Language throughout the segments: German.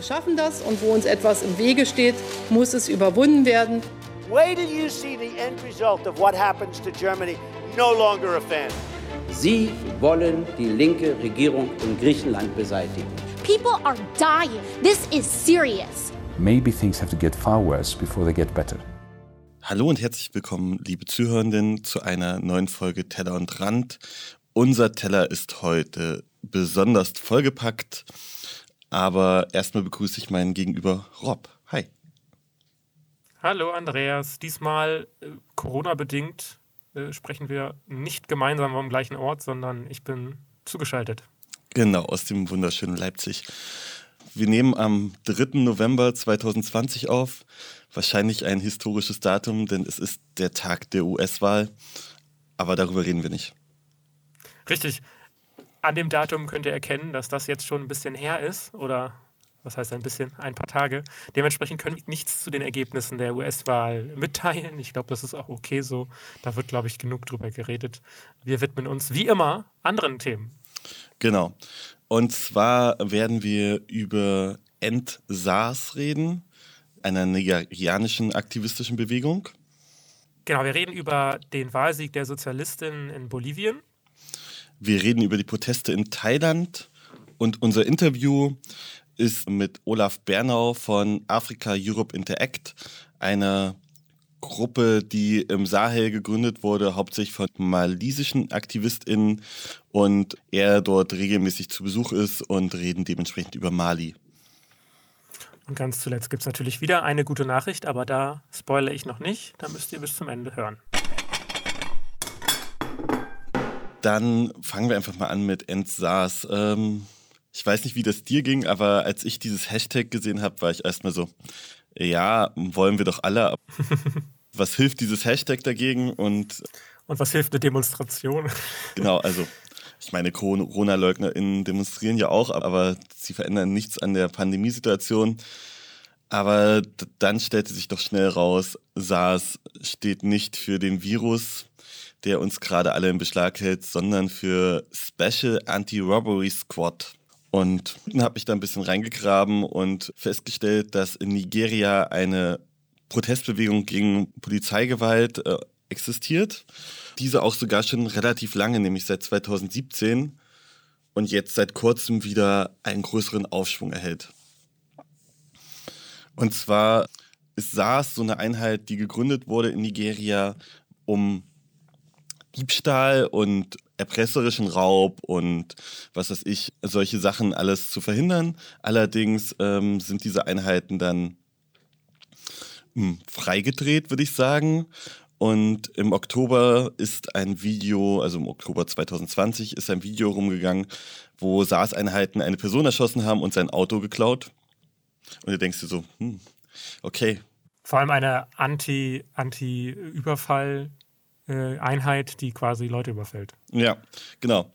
Wir schaffen das und wo uns etwas im Wege steht, muss es überwunden werden. Wait till you see the end result of what happens to Germany. No longer a fan. Sie wollen die linke Regierung in Griechenland beseitigen. People are dying. This is serious. Maybe things have to get far worse before they get better. Hallo und herzlich willkommen, liebe Zuhörenden, zu einer neuen Folge Teller und Rand. Unser Teller ist heute besonders vollgepackt, aber erstmal begrüße ich meinen Gegenüber Rob. Hi. Hallo Andreas, diesmal äh, Corona-bedingt äh, sprechen wir nicht gemeinsam am gleichen Ort, sondern ich bin zugeschaltet. Genau, aus dem wunderschönen Leipzig. Wir nehmen am 3. November 2020 auf. Wahrscheinlich ein historisches Datum, denn es ist der Tag der US-Wahl. Aber darüber reden wir nicht. Richtig. An dem Datum könnt ihr erkennen, dass das jetzt schon ein bisschen her ist oder was heißt ein bisschen, ein paar Tage. Dementsprechend können wir nichts zu den Ergebnissen der US-Wahl mitteilen. Ich glaube, das ist auch okay so. Da wird, glaube ich, genug drüber geredet. Wir widmen uns wie immer anderen Themen. Genau. Und zwar werden wir über End-SARS reden, einer nigerianischen aktivistischen Bewegung. Genau, wir reden über den Wahlsieg der Sozialistin in Bolivien. Wir reden über die Proteste in Thailand und unser Interview ist mit Olaf Bernau von Africa Europe Interact, einer Gruppe, die im Sahel gegründet wurde, hauptsächlich von malisischen AktivistInnen und er dort regelmäßig zu Besuch ist und reden dementsprechend über Mali. Und ganz zuletzt gibt es natürlich wieder eine gute Nachricht, aber da spoilere ich noch nicht. Da müsst ihr bis zum Ende hören. Dann fangen wir einfach mal an mit Endsars. Ähm, ich weiß nicht, wie das dir ging, aber als ich dieses Hashtag gesehen habe, war ich erstmal so, ja, wollen wir doch alle. was hilft dieses Hashtag dagegen? Und, und was hilft eine Demonstration? Genau, also ich meine, Corona-LeugnerInnen demonstrieren ja auch, aber sie verändern nichts an der Pandemiesituation. Aber dann stellte sich doch schnell raus, SARS steht nicht für den Virus, der uns gerade alle in Beschlag hält, sondern für Special Anti-Robbery Squad. Und habe mich da ein bisschen reingegraben und festgestellt, dass in Nigeria eine Protestbewegung gegen Polizeigewalt äh, existiert. Diese auch sogar schon relativ lange, nämlich seit 2017 und jetzt seit kurzem wieder einen größeren Aufschwung erhält. Und zwar ist SARS so eine Einheit, die gegründet wurde in Nigeria, um Diebstahl und erpresserischen Raub und was weiß ich, solche Sachen alles zu verhindern. Allerdings ähm, sind diese Einheiten dann mh, hm, freigedreht, würde ich sagen. Und im Oktober ist ein Video, also im Oktober 2020 ist ein Video rumgegangen, wo SARS-Einheiten eine Person erschossen haben und sein Auto geklaut. Und du denkst dir so, hm, okay. Vor allem eine Anti-Überfall- Anti äh, Einheit, die quasi Leute überfällt. Ja, genau.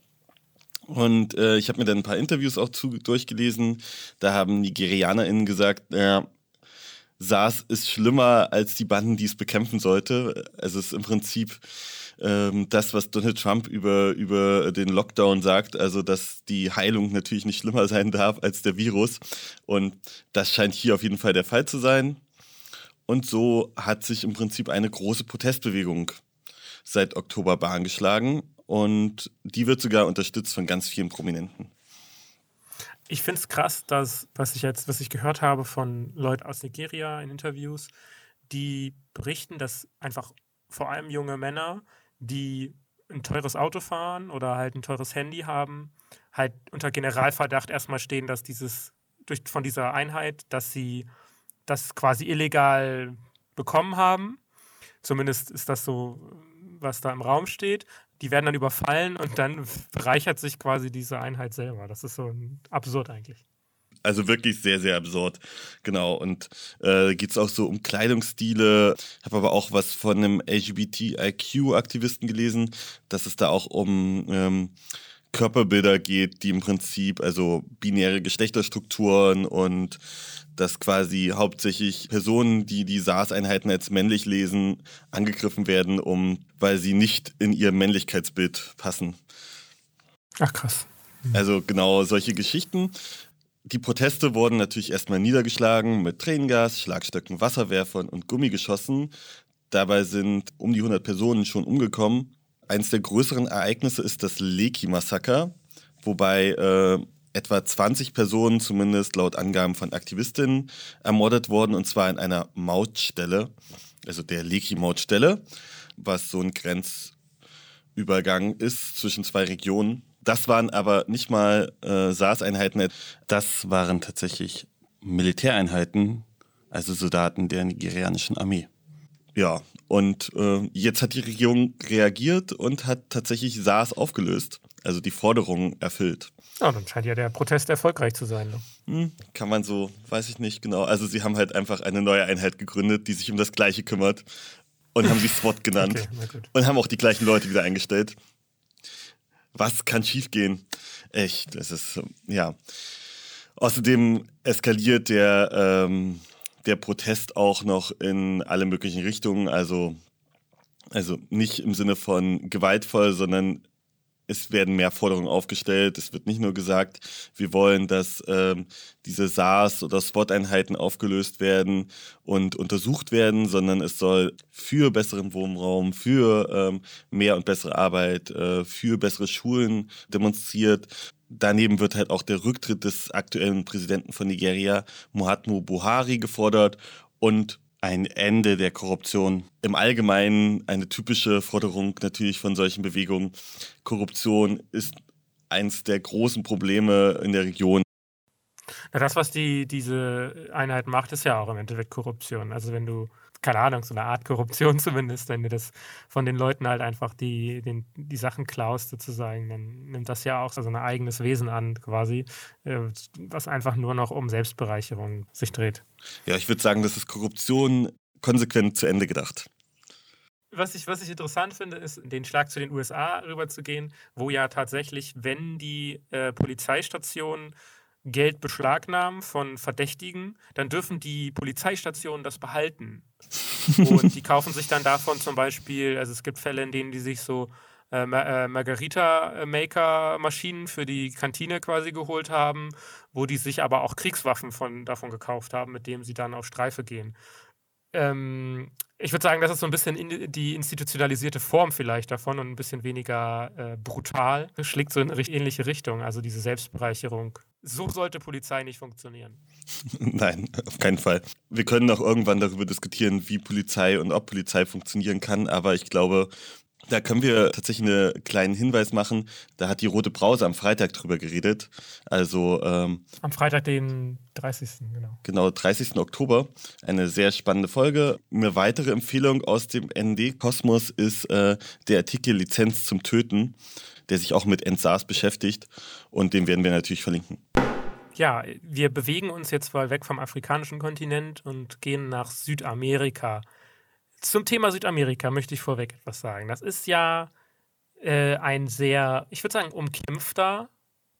Und äh, ich habe mir dann ein paar Interviews auch zu, durchgelesen. Da haben NigerianerInnen gesagt, äh, SARS ist schlimmer als die Banden, die es bekämpfen sollte. Also es ist im Prinzip ähm, das, was Donald Trump über, über den Lockdown sagt, also dass die Heilung natürlich nicht schlimmer sein darf als der Virus. Und das scheint hier auf jeden Fall der Fall zu sein. Und so hat sich im Prinzip eine große Protestbewegung seit Oktober Bahn geschlagen und die wird sogar unterstützt von ganz vielen Prominenten. Ich finde es krass, dass, was ich jetzt, was ich gehört habe von Leuten aus Nigeria in Interviews, die berichten, dass einfach vor allem junge Männer, die ein teures Auto fahren oder halt ein teures Handy haben, halt unter Generalverdacht erstmal stehen, dass dieses durch, von dieser Einheit, dass sie das quasi illegal bekommen haben. Zumindest ist das so was da im Raum steht. Die werden dann überfallen und dann bereichert sich quasi diese Einheit selber. Das ist so absurd eigentlich. Also wirklich sehr, sehr absurd. Genau. Und äh, geht es auch so um Kleidungsstile. Ich habe aber auch was von einem LGBTIQ-Aktivisten gelesen, dass es da auch um ähm, Körperbilder geht, die im Prinzip, also binäre Geschlechterstrukturen und dass quasi hauptsächlich Personen, die die SARS-Einheiten als männlich lesen, angegriffen werden, um, weil sie nicht in ihr Männlichkeitsbild passen. Ach krass. Also genau solche Geschichten. Die Proteste wurden natürlich erstmal niedergeschlagen mit Tränengas, Schlagstöcken, Wasserwerfern und Gummigeschossen. Dabei sind um die 100 Personen schon umgekommen. Eines der größeren Ereignisse ist das Leki-Massaker, wobei äh, etwa 20 Personen, zumindest laut Angaben von Aktivistinnen, ermordet wurden, und zwar in einer Mautstelle, also der Leki-Mautstelle, was so ein Grenzübergang ist zwischen zwei Regionen. Das waren aber nicht mal äh, SARS-Einheiten, das waren tatsächlich Militäreinheiten, also Soldaten der nigerianischen Armee. Ja, und äh, jetzt hat die Regierung reagiert und hat tatsächlich SARS aufgelöst, also die Forderungen erfüllt. Ja, dann scheint ja der Protest erfolgreich zu sein. Ne? Hm, kann man so, weiß ich nicht genau. Also sie haben halt einfach eine neue Einheit gegründet, die sich um das Gleiche kümmert und haben sie SWAT genannt okay, und haben auch die gleichen Leute wieder eingestellt was kann schiefgehen? Echt, das ist, ja. Außerdem eskaliert der, ähm, der Protest auch noch in alle möglichen Richtungen. Also, also nicht im Sinne von gewaltvoll, sondern es werden mehr Forderungen aufgestellt. Es wird nicht nur gesagt, wir wollen, dass ähm, diese SARS- oder SWAT-Einheiten aufgelöst werden und untersucht werden, sondern es soll für besseren Wohnraum, für ähm, mehr und bessere Arbeit, äh, für bessere Schulen demonstriert. Daneben wird halt auch der Rücktritt des aktuellen Präsidenten von Nigeria, Muhammadu Buhari, gefordert und ein Ende der Korruption. Im Allgemeinen eine typische Forderung natürlich von solchen Bewegungen. Korruption ist eins der großen Probleme in der Region. Na, das, was die, diese Einheit macht, ist ja auch im Endeffekt Korruption. Also wenn du keine Ahnung, so eine Art Korruption zumindest, wenn du das von den Leuten halt einfach die, den, die Sachen klaust sozusagen, dann nimmt das ja auch so ein eigenes Wesen an quasi, äh, was einfach nur noch um Selbstbereicherung sich dreht. Ja, ich würde sagen, das ist Korruption konsequent zu Ende gedacht. Was ich, was ich interessant finde, ist, den Schlag zu den USA rüberzugehen, wo ja tatsächlich, wenn die äh, Polizeistationen Geld beschlagnahmen von Verdächtigen, dann dürfen die Polizeistationen das behalten. Und die kaufen sich dann davon zum Beispiel, also es gibt Fälle, in denen die sich so äh, äh Margarita-Maker-Maschinen für die Kantine quasi geholt haben, wo die sich aber auch Kriegswaffen von, davon gekauft haben, mit denen sie dann auf Streife gehen. Ähm, ich würde sagen, das ist so ein bisschen in die institutionalisierte Form vielleicht davon und ein bisschen weniger äh, brutal. Schlägt so in eine ähnliche Richtung, also diese Selbstbereicherung. So sollte Polizei nicht funktionieren. Nein, auf keinen Fall. Wir können auch irgendwann darüber diskutieren, wie Polizei und ob Polizei funktionieren kann, aber ich glaube, da können wir tatsächlich einen kleinen Hinweis machen. Da hat die Rote Brause am Freitag drüber geredet. Also ähm, am Freitag, den 30. genau. Genau, 30. Oktober. Eine sehr spannende Folge. Eine weitere Empfehlung aus dem ND-Kosmos ist äh, der Artikel Lizenz zum Töten, der sich auch mit NSARS beschäftigt. Und den werden wir natürlich verlinken. Ja, wir bewegen uns jetzt mal weg vom afrikanischen Kontinent und gehen nach Südamerika. Zum Thema Südamerika möchte ich vorweg etwas sagen. Das ist ja äh, ein sehr, ich würde sagen, umkämpfter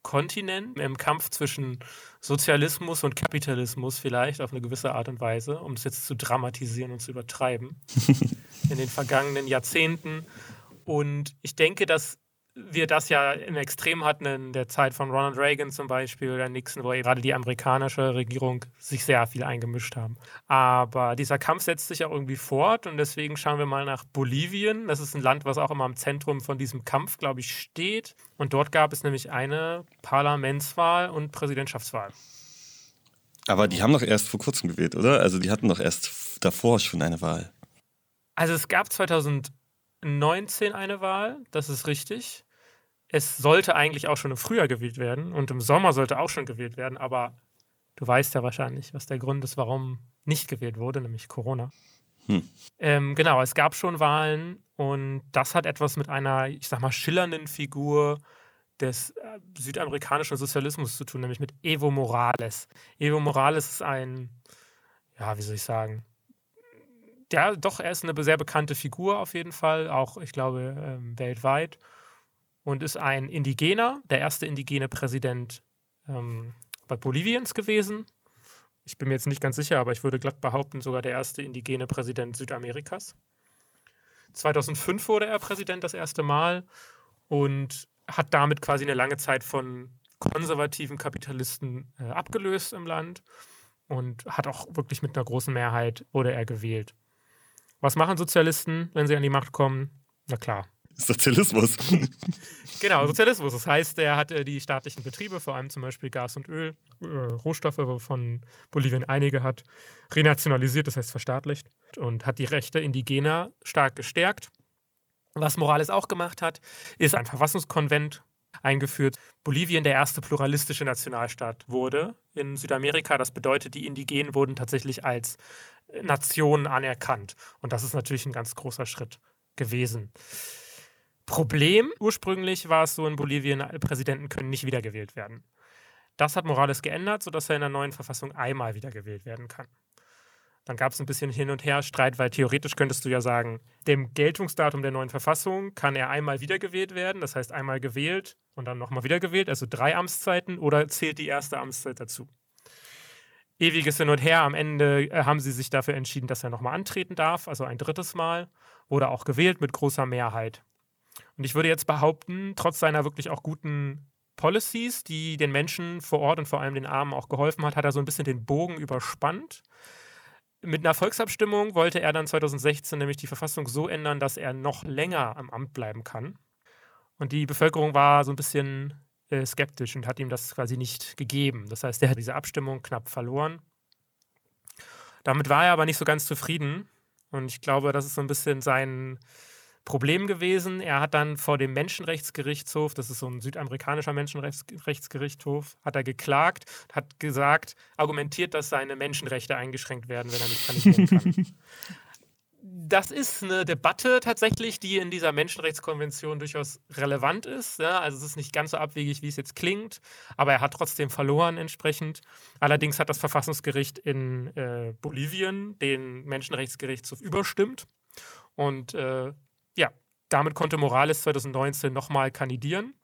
Kontinent im Kampf zwischen Sozialismus und Kapitalismus vielleicht auf eine gewisse Art und Weise, um es jetzt zu dramatisieren und zu übertreiben, in den vergangenen Jahrzehnten. Und ich denke, dass wir das ja im Extrem hatten in der Zeit von Ronald Reagan zum Beispiel oder Nixon, wo gerade die amerikanische Regierung sich sehr viel eingemischt haben. Aber dieser Kampf setzt sich auch irgendwie fort und deswegen schauen wir mal nach Bolivien. Das ist ein Land, was auch immer im Zentrum von diesem Kampf, glaube ich, steht. Und dort gab es nämlich eine Parlamentswahl und Präsidentschaftswahl. Aber die haben doch erst vor kurzem gewählt, oder? Also die hatten doch erst davor schon eine Wahl. Also es gab 2019 eine Wahl, das ist richtig es sollte eigentlich auch schon im Frühjahr gewählt werden und im Sommer sollte auch schon gewählt werden, aber du weißt ja wahrscheinlich, was der Grund ist, warum nicht gewählt wurde, nämlich Corona. Hm. Ähm, genau, es gab schon Wahlen und das hat etwas mit einer, ich sag mal, schillernden Figur des äh, südamerikanischen Sozialismus zu tun, nämlich mit Evo Morales. Evo Morales ist ein, ja, wie soll ich sagen, ja, doch, er ist eine sehr bekannte Figur auf jeden Fall, auch, ich glaube, ähm, weltweit und ist ein Indigener, der erste indigene Präsident ähm, bei Boliviens gewesen. Ich bin mir jetzt nicht ganz sicher, aber ich würde glatt behaupten, sogar der erste indigene Präsident Südamerikas. 2005 wurde er Präsident das erste Mal und hat damit quasi eine lange Zeit von konservativen Kapitalisten äh, abgelöst im Land und hat auch wirklich mit einer großen Mehrheit wurde er gewählt. Was machen Sozialisten, wenn sie an die Macht kommen? Na klar. Sozialismus. genau, Sozialismus. Das heißt, er hat äh, die staatlichen Betriebe, vor allem zum Beispiel Gas und Öl, äh, Rohstoffe, wovon Bolivien einige hat, renationalisiert, das heißt verstaatlicht, und hat die Rechte Indigener stark gestärkt. Was Morales auch gemacht hat, ist ein Verfassungskonvent eingeführt. Bolivien der erste pluralistische Nationalstaat wurde in Südamerika. Das bedeutet, die Indigenen wurden tatsächlich als Nation anerkannt. Und das ist natürlich ein ganz großer Schritt gewesen. Problem ursprünglich war es so in Bolivien, Präsidenten können nicht wiedergewählt werden. Das hat Morales geändert, sodass er in der neuen Verfassung einmal wiedergewählt werden kann. Dann gab es ein bisschen hin und her Streit, weil theoretisch könntest du ja sagen, dem Geltungsdatum der neuen Verfassung kann er einmal wiedergewählt werden, das heißt einmal gewählt und dann nochmal wiedergewählt, also drei Amtszeiten, oder zählt die erste Amtszeit dazu? Ewiges Hin und Her. Am Ende äh, haben sie sich dafür entschieden, dass er nochmal antreten darf, also ein drittes Mal, wurde auch gewählt mit großer Mehrheit. Und ich würde jetzt behaupten, trotz seiner wirklich auch guten Policies, die den Menschen vor Ort und vor allem den Armen auch geholfen hat, hat er so ein bisschen den Bogen überspannt. Mit einer Volksabstimmung wollte er dann 2016 nämlich die Verfassung so ändern, dass er noch länger am Amt bleiben kann. Und die Bevölkerung war so ein bisschen äh, skeptisch und hat ihm das quasi nicht gegeben. Das heißt, er hat diese Abstimmung knapp verloren. Damit war er aber nicht so ganz zufrieden. Und ich glaube, das ist so ein bisschen sein, Problem gewesen. Er hat dann vor dem Menschenrechtsgerichtshof, das ist so ein südamerikanischer Menschenrechtsgerichtshof, hat er geklagt, hat gesagt, argumentiert, dass seine Menschenrechte eingeschränkt werden, wenn er nicht kandidieren kann. das ist eine Debatte tatsächlich, die in dieser Menschenrechtskonvention durchaus relevant ist. Ja, also es ist nicht ganz so abwegig, wie es jetzt klingt, aber er hat trotzdem verloren entsprechend. Allerdings hat das Verfassungsgericht in äh, Bolivien den Menschenrechtsgerichtshof überstimmt. Und äh, damit konnte Morales 2019 nochmal kandidieren.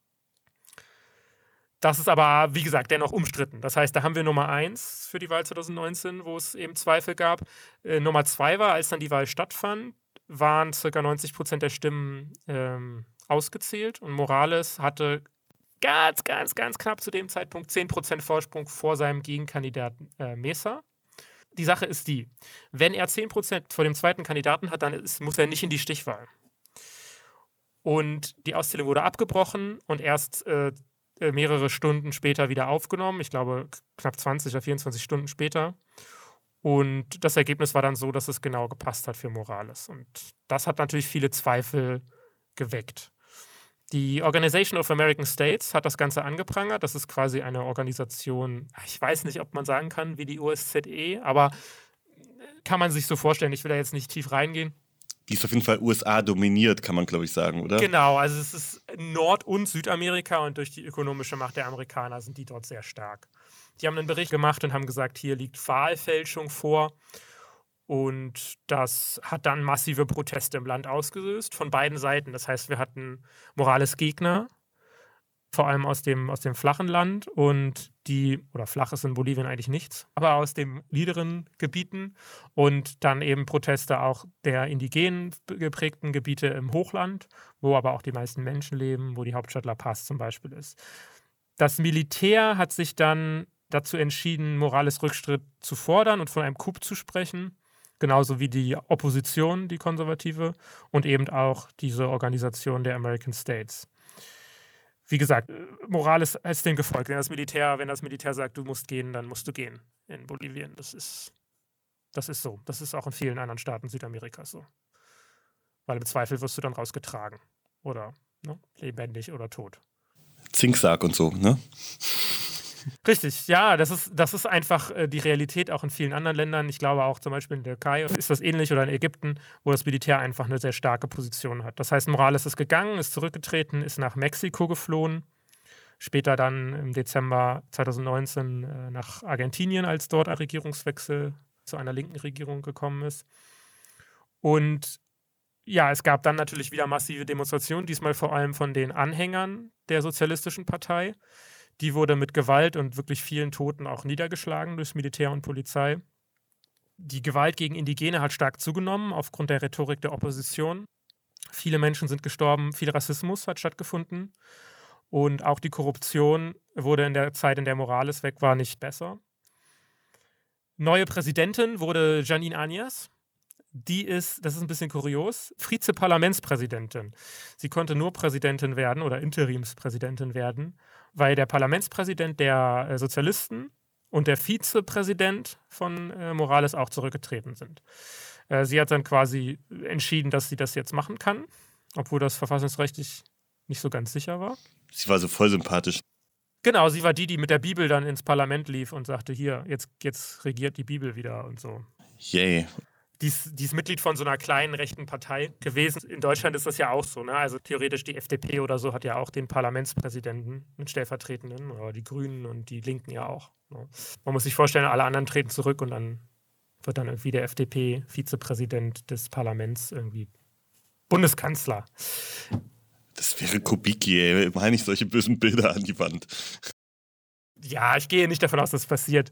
Das ist aber, wie gesagt, dennoch umstritten. Das heißt, da haben wir Nummer eins für die Wahl 2019, wo es eben Zweifel gab. Äh, Nummer zwei war, als dann die Wahl stattfand, waren ca. 90 Prozent der Stimmen ähm, ausgezählt und Morales hatte ganz, ganz, ganz knapp zu dem Zeitpunkt 10 Prozent Vorsprung vor seinem Gegenkandidaten äh, Mesa. Die Sache ist die, wenn er 10 Prozent vor dem zweiten Kandidaten hat, dann ist, muss er nicht in die Stichwahl. Und die Auszählung wurde abgebrochen und erst äh, äh mehrere Stunden später wieder aufgenommen. Ich glaube, knapp 20 oder 24 Stunden später. Und das Ergebnis war dann so, dass es genau gepasst hat für Morales. Und das hat natürlich viele Zweifel geweckt. Die Organization of American States hat das Ganze angeprangert. Das ist quasi eine Organisation, ich weiß nicht, ob man sagen kann, wie die OSZE, aber kann man sich so vorstellen. Ich will da jetzt nicht tief reingehen die ist auf jeden Fall USA dominiert, kann man glaube ich sagen, oder? Genau, also es ist Nord- und Südamerika und durch die ökonomische Macht der Amerikaner sind die dort sehr stark. Die haben einen Bericht gemacht und haben gesagt, hier liegt Wahlfälschung vor. Und das hat dann massive Proteste im Land ausgelöst von beiden Seiten. Das heißt, wir hatten Morales Gegner, vor allem aus dem, aus dem flachen Land und die, oder flach ist in Bolivien eigentlich nichts, aber aus den niederen Gebieten und dann eben Proteste auch der indigenen geprägten Gebiete im Hochland, wo aber auch die meisten Menschen leben, wo die Hauptstadt La Paz zum Beispiel ist. Das Militär hat sich dann dazu entschieden, Morales Rückschritt zu fordern und von einem Coup zu sprechen, genauso wie die Opposition, die konservative, und eben auch diese Organisation der American States wie gesagt, äh, Morales ist dem gefolgt. Wenn das Militär, wenn das Militär sagt, du musst gehen, dann musst du gehen in Bolivien. Das ist, das ist so. Das ist auch in vielen anderen Staaten Südamerikas so. Weil im Zweifel wirst du dann rausgetragen. Oder ne, lebendig oder tot. Zinksack und so, ne? Richtig, ja, das ist, das ist einfach äh, die Realität auch in vielen anderen Ländern. Ich glaube auch zum Beispiel in der Türkei ist das ähnlich oder in Ägypten, wo das Militär einfach eine sehr starke Position hat. Das heißt, Morales ist gegangen, ist zurückgetreten, ist nach Mexiko geflohen, später dann im Dezember 2019 äh, nach Argentinien, als dort ein Regierungswechsel zu einer linken Regierung gekommen ist. Und ja, es gab dann natürlich wieder massive Demonstrationen, diesmal vor allem von den Anhängern der Sozialistischen Partei die wurde mit Gewalt und wirklich vielen Toten auch niedergeschlagen durch Militär und Polizei. Die Gewalt gegen Indigene hat stark zugenommen aufgrund der Rhetorik der Opposition. Viele Menschen sind gestorben, viel Rassismus hat stattgefunden. Und auch die Korruption wurde in der Zeit, in der Morales weg war, nicht besser. Neue Präsidentin wurde Janine Agnes. Die ist, das ist ein bisschen kurios, Vize-Parlamentspräsidentin. Sie konnte nur Präsidentin werden oder Interimspräsidentin werden, weil der Parlamentspräsident der äh, Sozialisten und der Vizepräsident von äh, Morales auch zurückgetreten sind. Äh, sie hat dann quasi entschieden, dass sie das jetzt machen kann, obwohl das verfassungsrechtlich nicht so ganz sicher war. Sie war so voll sympathisch. Genau, sie war die, die mit der Bibel dann ins Parlament lief und sagte, hier, jetzt, jetzt regiert die Bibel wieder und so. Yay. Die ist, Mitglied von so einer kleinen rechten Partei gewesen. In Deutschland ist das ja auch so. Ne? Also theoretisch die FDP oder so hat ja auch den Parlamentspräsidenten, einen stellvertretenden, oder die Grünen und die Linken ja auch. Ne? Man muss sich vorstellen, alle anderen treten zurück und dann wird dann irgendwie der FDP-Vizepräsident des Parlaments irgendwie Bundeskanzler. Das wäre Kubicki, ey. Meine ich solche bösen Bilder an die Wand. Ja, ich gehe nicht davon aus, dass es passiert.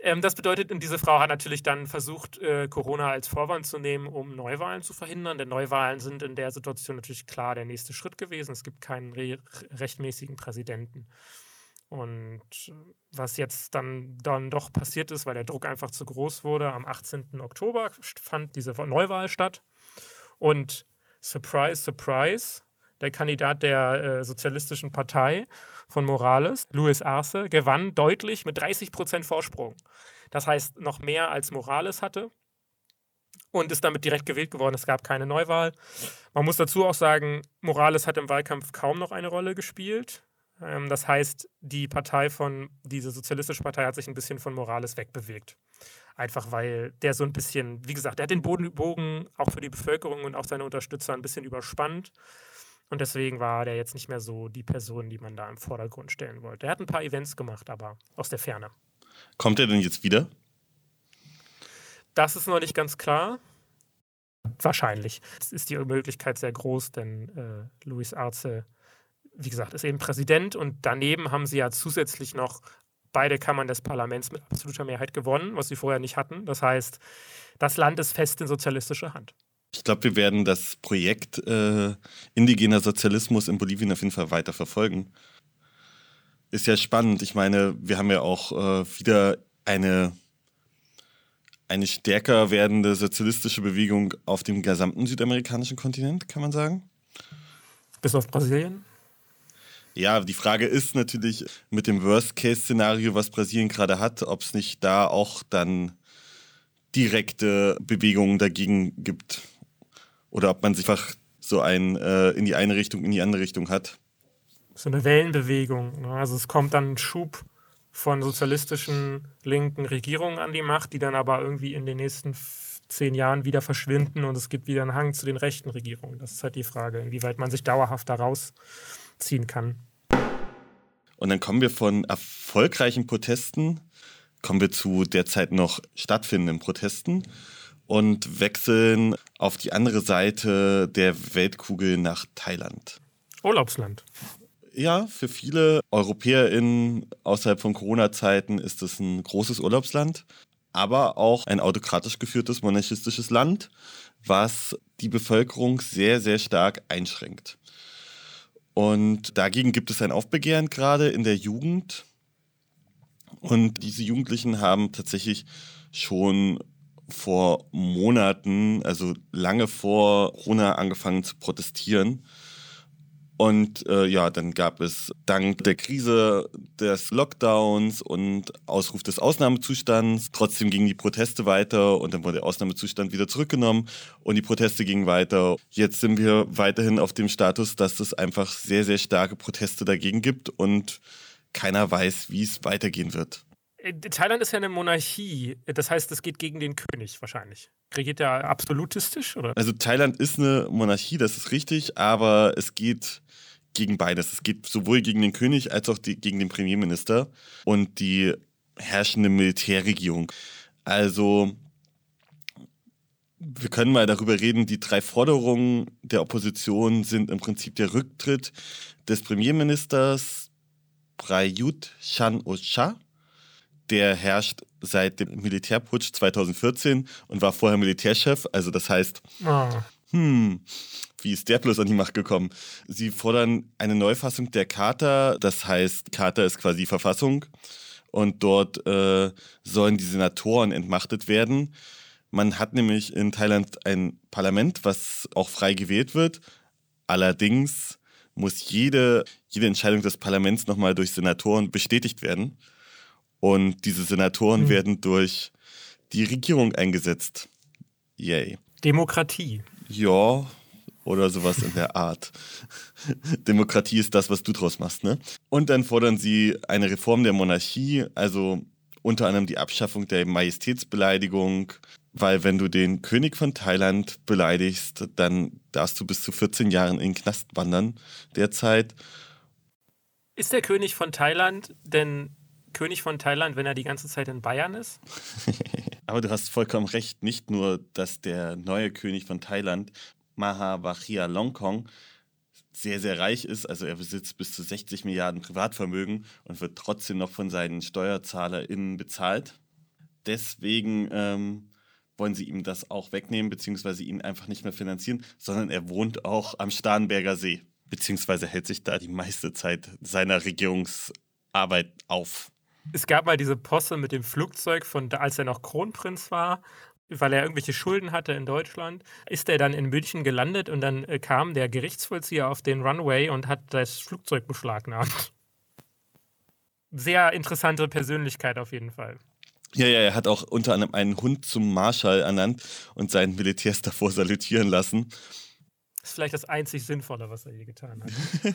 Ähm, das bedeutet, diese Frau hat natürlich dann versucht, äh, Corona als Vorwand zu nehmen, um Neuwahlen zu verhindern. Denn Neuwahlen sind in der Situation natürlich klar der nächste Schritt gewesen. Es gibt keinen re rechtmäßigen Präsidenten. Und was jetzt dann, dann doch passiert ist, weil der Druck einfach zu groß wurde, am 18. Oktober fand diese Neuwahl statt. Und surprise, surprise, der Kandidat der äh, Sozialistischen Partei von Morales, Luis Arce, gewann deutlich mit 30 Prozent Vorsprung. Das heißt, noch mehr als Morales hatte und ist damit direkt gewählt geworden. Es gab keine Neuwahl. Man muss dazu auch sagen, Morales hat im Wahlkampf kaum noch eine Rolle gespielt. Ähm, das heißt, die Partei von, diese sozialistische Partei hat sich ein bisschen von Morales wegbewegt. Einfach weil der so ein bisschen, wie gesagt, der hat den Bogen auch für die Bevölkerung und auch seine Unterstützer ein bisschen überspannt. Und deswegen war der jetzt nicht mehr so die Person, die man da im Vordergrund stellen wollte. Er hat ein paar Events gemacht, aber aus der Ferne. Kommt er denn jetzt wieder? Das ist noch nicht ganz klar. Wahrscheinlich. Es ist die Möglichkeit sehr groß, denn äh, Luis Arce, wie gesagt, ist eben Präsident und daneben haben sie ja zusätzlich noch beide Kammern des Parlaments mit absoluter Mehrheit gewonnen, was sie vorher nicht hatten. Das heißt, das Land ist fest in sozialistischer Hand. Ich glaube, wir werden das Projekt äh, indigener Sozialismus in Bolivien auf jeden Fall weiter verfolgen. Ist ja spannend. Ich meine, wir haben ja auch äh, wieder eine, eine stärker werdende sozialistische Bewegung auf dem gesamten südamerikanischen Kontinent, kann man sagen. Bis auf Brasilien? Ja, die Frage ist natürlich mit dem Worst-Case-Szenario, was Brasilien gerade hat, ob es nicht da auch dann direkte Bewegungen dagegen gibt. Oder ob man sich einfach so ein äh, in die eine Richtung, in die andere Richtung hat. So eine Wellenbewegung. Ne? Also es kommt dann ein Schub von sozialistischen linken Regierungen an die Macht, die dann aber irgendwie in den nächsten zehn Jahren wieder verschwinden und es gibt wieder einen Hang zu den rechten Regierungen. Das ist halt die Frage, inwieweit man sich dauerhaft da rausziehen kann. Und dann kommen wir von erfolgreichen Protesten, kommen wir zu derzeit noch stattfindenden Protesten und wechseln auf die andere Seite der Weltkugel nach Thailand. Urlaubsland. Ja, für viele EuropäerInnen außerhalb von Corona-Zeiten ist es ein großes Urlaubsland, aber auch ein autokratisch geführtes monarchistisches Land, was die Bevölkerung sehr, sehr stark einschränkt. Und dagegen gibt es ein Aufbegehren gerade in der Jugend. Und diese Jugendlichen haben tatsächlich schon vor Monaten, also lange vor Corona, angefangen zu protestieren. Und äh, ja, dann gab es dank der Krise des Lockdowns und Ausruf des Ausnahmezustands, trotzdem gingen die Proteste weiter und dann wurde der Ausnahmezustand wieder zurückgenommen und die Proteste gingen weiter. Jetzt sind wir weiterhin auf dem Status, dass es einfach sehr, sehr starke Proteste dagegen gibt und keiner weiß, wie es weitergehen wird. Äh, Thailand ist ja eine Monarchie. Das heißt, es geht gegen den König wahrscheinlich. Regiert er absolutistisch? Oder? Also Thailand ist eine Monarchie, das ist richtig, aber es geht gegen beides. Es geht sowohl gegen den König als auch die, gegen den Premierminister und die herrschende Militärregierung. Also wir können mal darüber reden, die drei Forderungen der Opposition sind im Prinzip der Rücktritt des Premierministers Prayut Chan-o-cha der herrscht seit dem Militärputsch 2014 und war vorher Militärchef. Also das heißt, oh. Hm, wie ist der bloß an die Macht gekommen? Sie fordern eine Neufassung der Charta, das heißt, Charta ist quasi Verfassung und dort äh, sollen die Senatoren entmachtet werden. Man hat nämlich in Thailand ein Parlament, was auch frei gewählt wird. Allerdings muss jede, jede Entscheidung des Parlaments nochmal durch Senatoren bestätigt werden. Und diese Senatoren hm. werden durch die Regierung eingesetzt. Yay. Demokratie. Ja, oder sowas in der Art. Demokratie ist das, was du draus machst, ne? Und dann fordern sie eine Reform der Monarchie, also unter anderem die Abschaffung der Majestätsbeleidigung, weil wenn du den König von Thailand beleidigst, dann darfst du bis zu 14 Jahren in den Knast wandern derzeit. Ist der König von Thailand denn König von Thailand, wenn er die ganze Zeit in Bayern ist? Aber du hast vollkommen recht, nicht nur, dass der neue König von Thailand, Maha Vajiralongkorn, sehr, sehr reich ist, also er besitzt bis zu 60 Milliarden Privatvermögen und wird trotzdem noch von seinen SteuerzahlerInnen bezahlt. Deswegen ähm, wollen sie ihm das auch wegnehmen, beziehungsweise ihn einfach nicht mehr finanzieren, sondern er wohnt auch am Starnberger See, beziehungsweise hält sich da die meiste Zeit seiner Regierungsarbeit auf es gab mal diese Posse mit dem Flugzeug, von als er noch Kronprinz war, weil er irgendwelche Schulden hatte in Deutschland, ist er dann in München gelandet und dann äh, kam der Gerichtsvollzieher auf den Runway und hat das Flugzeug beschlagnahmt. Sehr interessante Persönlichkeit auf jeden Fall. Ja, ja, er hat auch unter anderem einen Hund zum Marschall ernannt und seinen Militärs davor salutieren lassen. Ist vielleicht das einzig Sinnvolle, was er je getan hat.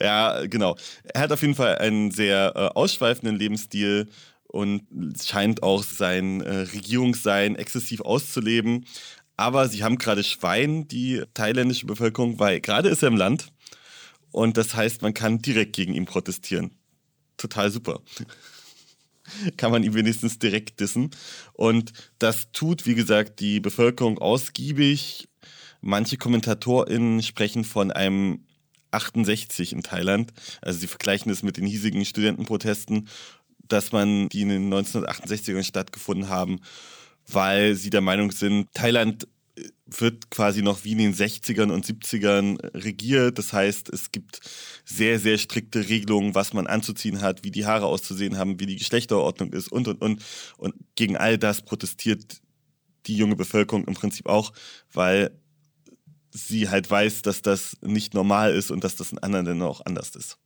ja, genau. Er hat auf jeden Fall einen sehr äh, ausschweifenden Lebensstil und scheint auch sein äh, Regierungssein exzessiv auszuleben. Aber sie haben gerade Schwein, die thailändische Bevölkerung, weil gerade ist er im Land. Und das heißt, man kann direkt gegen ihn protestieren. Total super. kann man ihn wenigstens direkt dissen. Und das tut, wie gesagt, die Bevölkerung ausgiebig Manche KommentatorInnen sprechen von einem 68 in Thailand. Also sie vergleichen es mit den hiesigen Studentenprotesten, dass man die in den 1968ern stattgefunden haben, weil sie der Meinung sind, Thailand wird quasi noch wie in den 60ern und 70ern regiert. Das heißt, es gibt sehr, sehr strikte Regelungen, was man anzuziehen hat, wie die Haare auszusehen haben, wie die Geschlechterordnung ist und, und, und. Und gegen all das protestiert die junge Bevölkerung im Prinzip auch, weil sie halt weiß, dass das nicht normal ist und dass das in anderen Ländern auch anders ist.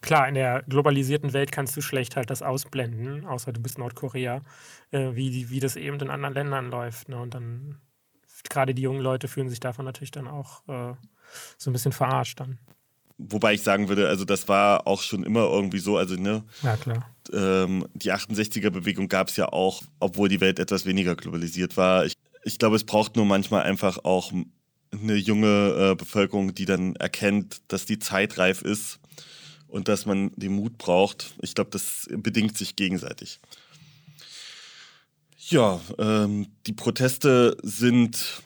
Klar, in der globalisierten Welt kannst du schlecht halt das ausblenden, außer du bist Nordkorea, äh, wie, wie das eben in anderen Ländern läuft. Ne? Und dann, gerade die jungen Leute fühlen sich davon natürlich dann auch äh, so ein bisschen verarscht dann. Wobei ich sagen würde, also das war auch schon immer irgendwie so, also ne, ja, klar. Ähm, die 68er-Bewegung gab es ja auch, obwohl die Welt etwas weniger globalisiert war. Ich, ich glaube, es braucht nur manchmal einfach auch eine junge äh, Bevölkerung, die dann erkennt, dass die Zeit reif ist und dass man den Mut braucht. Ich glaube, das bedingt sich gegenseitig. Ja, ähm, die Proteste sind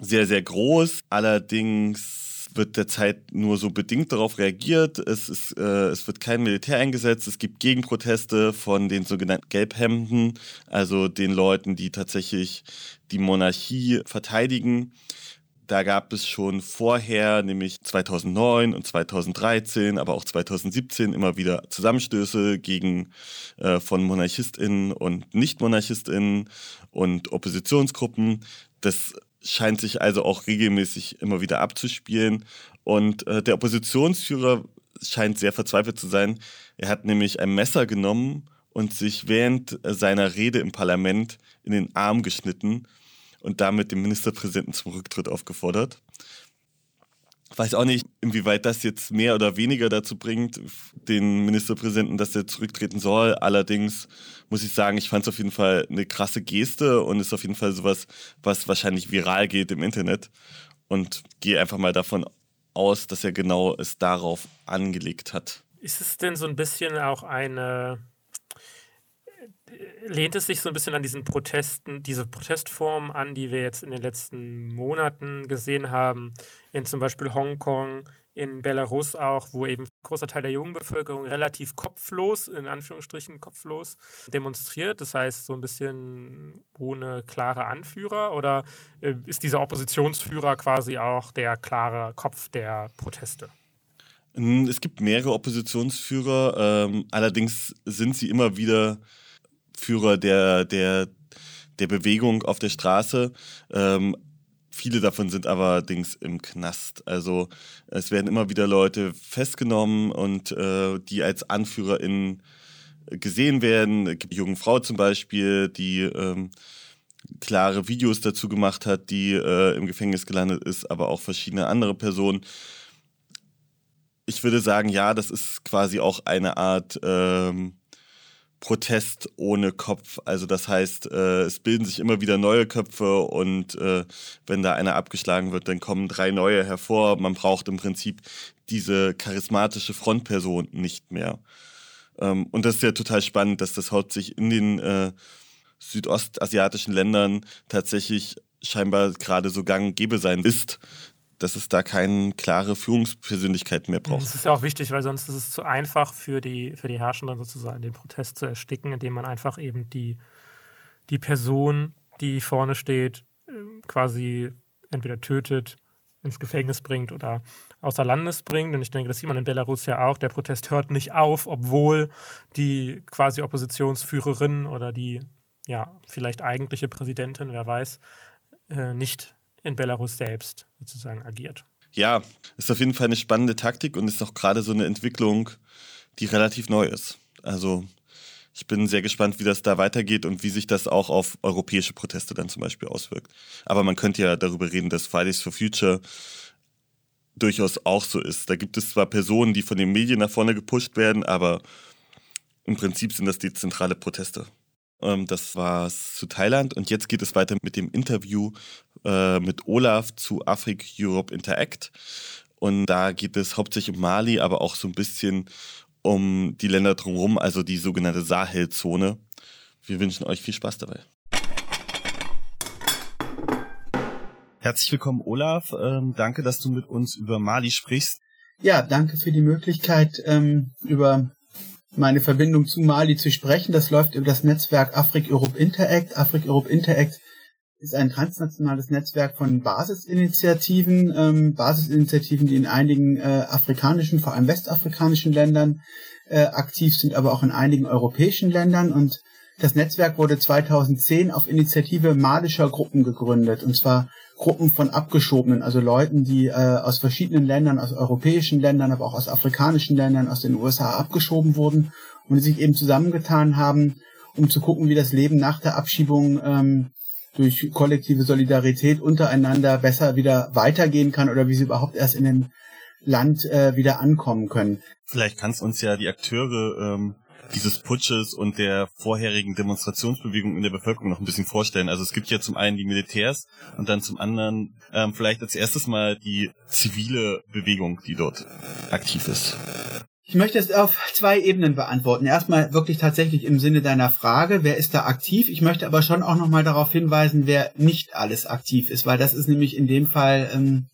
sehr, sehr groß. Allerdings wird derzeit nur so bedingt darauf reagiert. Es, ist, äh, es wird kein Militär eingesetzt. Es gibt Gegenproteste von den sogenannten Gelbhemden, also den Leuten, die tatsächlich die Monarchie verteidigen. Da gab es schon vorher, nämlich 2009 und 2013, aber auch 2017 immer wieder Zusammenstöße gegen äh, von MonarchistInnen und Nicht-MonarchistInnen und Oppositionsgruppen. Das scheint sich also auch regelmäßig immer wieder abzuspielen. Und äh, der Oppositionsführer scheint sehr verzweifelt zu sein. Er hat nämlich ein Messer genommen und sich während seiner Rede im Parlament in den Arm geschnitten und damit den Ministerpräsidenten zum Rücktritt aufgefordert. Weiß auch nicht, inwieweit das jetzt mehr oder weniger dazu bringt, den Ministerpräsidenten, dass er zurücktreten soll. Allerdings muss ich sagen, ich fand es auf jeden Fall eine krasse Geste und ist auf jeden Fall sowas, was wahrscheinlich viral geht im Internet. Und gehe einfach mal davon aus, dass er genau es darauf angelegt hat. Ist es denn so ein bisschen auch eine lehnt es sich so ein bisschen an diesen Protesten, diese Protestformen an, die wir jetzt in den letzten Monaten gesehen haben, in zum Beispiel Hongkong, in Belarus auch, wo eben ein großer Teil der jungen Bevölkerung relativ kopflos, in Anführungsstrichen kopflos, demonstriert. Das heißt, so ein bisschen ohne klare Anführer oder äh, ist dieser Oppositionsführer quasi auch der klare Kopf der Proteste? Es gibt mehrere Oppositionsführer, ähm, allerdings sind sie immer wieder Führer der, der, der Bewegung auf der Straße. Ähm, viele davon sind allerdings im Knast. Also es werden immer wieder Leute festgenommen und äh, die als AnführerInnen gesehen werden. Es gibt eine junge Frau zum Beispiel, die ähm, klare Videos dazu gemacht hat, die äh, im Gefängnis gelandet ist, aber auch verschiedene andere Personen. Ich würde sagen, ja, das ist quasi auch eine Art ähm, Protest ohne Kopf. Also das heißt, äh, es bilden sich immer wieder neue Köpfe und äh, wenn da einer abgeschlagen wird, dann kommen drei neue hervor. Man braucht im Prinzip diese charismatische Frontperson nicht mehr. Ähm, und das ist ja total spannend, dass das hauptsächlich in den äh, südostasiatischen Ländern tatsächlich scheinbar gerade so gang und gäbe sein ist, dass es da keine klare Führungspersönlichkeit mehr braucht. Das ist ja auch wichtig, weil sonst ist es zu einfach für die, für die Herrschenden sozusagen, den Protest zu ersticken, indem man einfach eben die, die Person, die vorne steht, ähm, quasi entweder tötet, ins Gefängnis bringt oder außer Landes bringt. Und ich denke, das sieht man in Belarus ja auch. Der Protest hört nicht auf, obwohl die quasi Oppositionsführerin oder die ja vielleicht eigentliche Präsidentin, wer weiß, äh, nicht in Belarus selbst sozusagen agiert. Ja, ist auf jeden Fall eine spannende Taktik und ist auch gerade so eine Entwicklung, die relativ neu ist. Also ich bin sehr gespannt, wie das da weitergeht und wie sich das auch auf europäische Proteste dann zum Beispiel auswirkt. Aber man könnte ja darüber reden, dass Fridays for Future durchaus auch so ist. Da gibt es zwar Personen, die von den Medien nach vorne gepusht werden, aber im Prinzip sind das die zentrale Proteste. Ähm, das war's zu Thailand und jetzt geht es weiter mit dem Interview äh, mit Olaf zu Afrik Europe Interact. Und da geht es hauptsächlich um Mali, aber auch so ein bisschen um die Länder drumherum, also die sogenannte Sahelzone. Wir wünschen euch viel Spaß dabei. Herzlich willkommen, Olaf. Ähm, danke, dass du mit uns über Mali sprichst. Ja, danke für die Möglichkeit, ähm, über meine Verbindung zu Mali zu sprechen. Das läuft über das Netzwerk Afrik Europe Interact. Afrik Europe Interact ist ein transnationales Netzwerk von Basisinitiativen, ähm, Basisinitiativen, die in einigen äh, afrikanischen, vor allem westafrikanischen Ländern äh, aktiv sind, aber auch in einigen europäischen Ländern. Und das Netzwerk wurde 2010 auf Initiative malischer Gruppen gegründet, und zwar Gruppen von Abgeschobenen, also Leuten, die äh, aus verschiedenen Ländern, aus europäischen Ländern, aber auch aus afrikanischen Ländern, aus den USA abgeschoben wurden und die sich eben zusammengetan haben, um zu gucken, wie das Leben nach der Abschiebung ähm, durch kollektive Solidarität untereinander besser wieder weitergehen kann oder wie sie überhaupt erst in dem Land äh, wieder ankommen können. Vielleicht kannst uns ja die Akteure ähm, dieses Putsches und der vorherigen Demonstrationsbewegung in der Bevölkerung noch ein bisschen vorstellen. Also es gibt ja zum einen die Militärs und dann zum anderen ähm, vielleicht als erstes mal die zivile Bewegung, die dort aktiv ist. Ich möchte es auf zwei Ebenen beantworten. Erstmal wirklich tatsächlich im Sinne deiner Frage, wer ist da aktiv? Ich möchte aber schon auch nochmal darauf hinweisen, wer nicht alles aktiv ist, weil das ist nämlich in dem Fall ähm,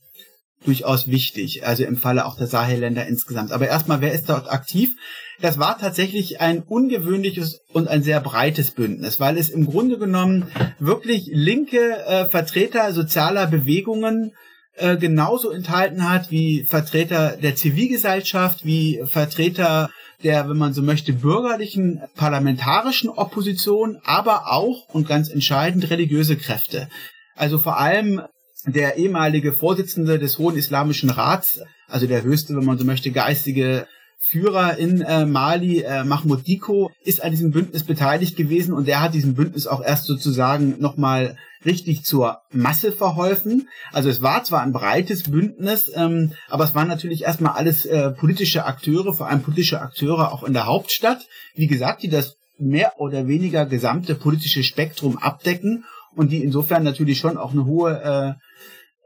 durchaus wichtig, also im Falle auch der Sahelländer insgesamt. Aber erstmal, wer ist dort aktiv? Das war tatsächlich ein ungewöhnliches und ein sehr breites Bündnis, weil es im Grunde genommen wirklich linke äh, Vertreter sozialer Bewegungen äh, genauso enthalten hat wie Vertreter der Zivilgesellschaft, wie Vertreter der, wenn man so möchte, bürgerlichen parlamentarischen Opposition, aber auch und ganz entscheidend religiöse Kräfte. Also vor allem der ehemalige Vorsitzende des Hohen Islamischen Rats, also der höchste, wenn man so möchte, geistige Führer in äh, Mali, äh, Mahmoud Diko, ist an diesem Bündnis beteiligt gewesen und der hat diesem Bündnis auch erst sozusagen nochmal richtig zur Masse verholfen. Also es war zwar ein breites Bündnis, ähm, aber es waren natürlich erstmal alles äh, politische Akteure, vor allem politische Akteure auch in der Hauptstadt, wie gesagt, die das mehr oder weniger gesamte politische Spektrum abdecken und die insofern natürlich schon auch eine hohe äh,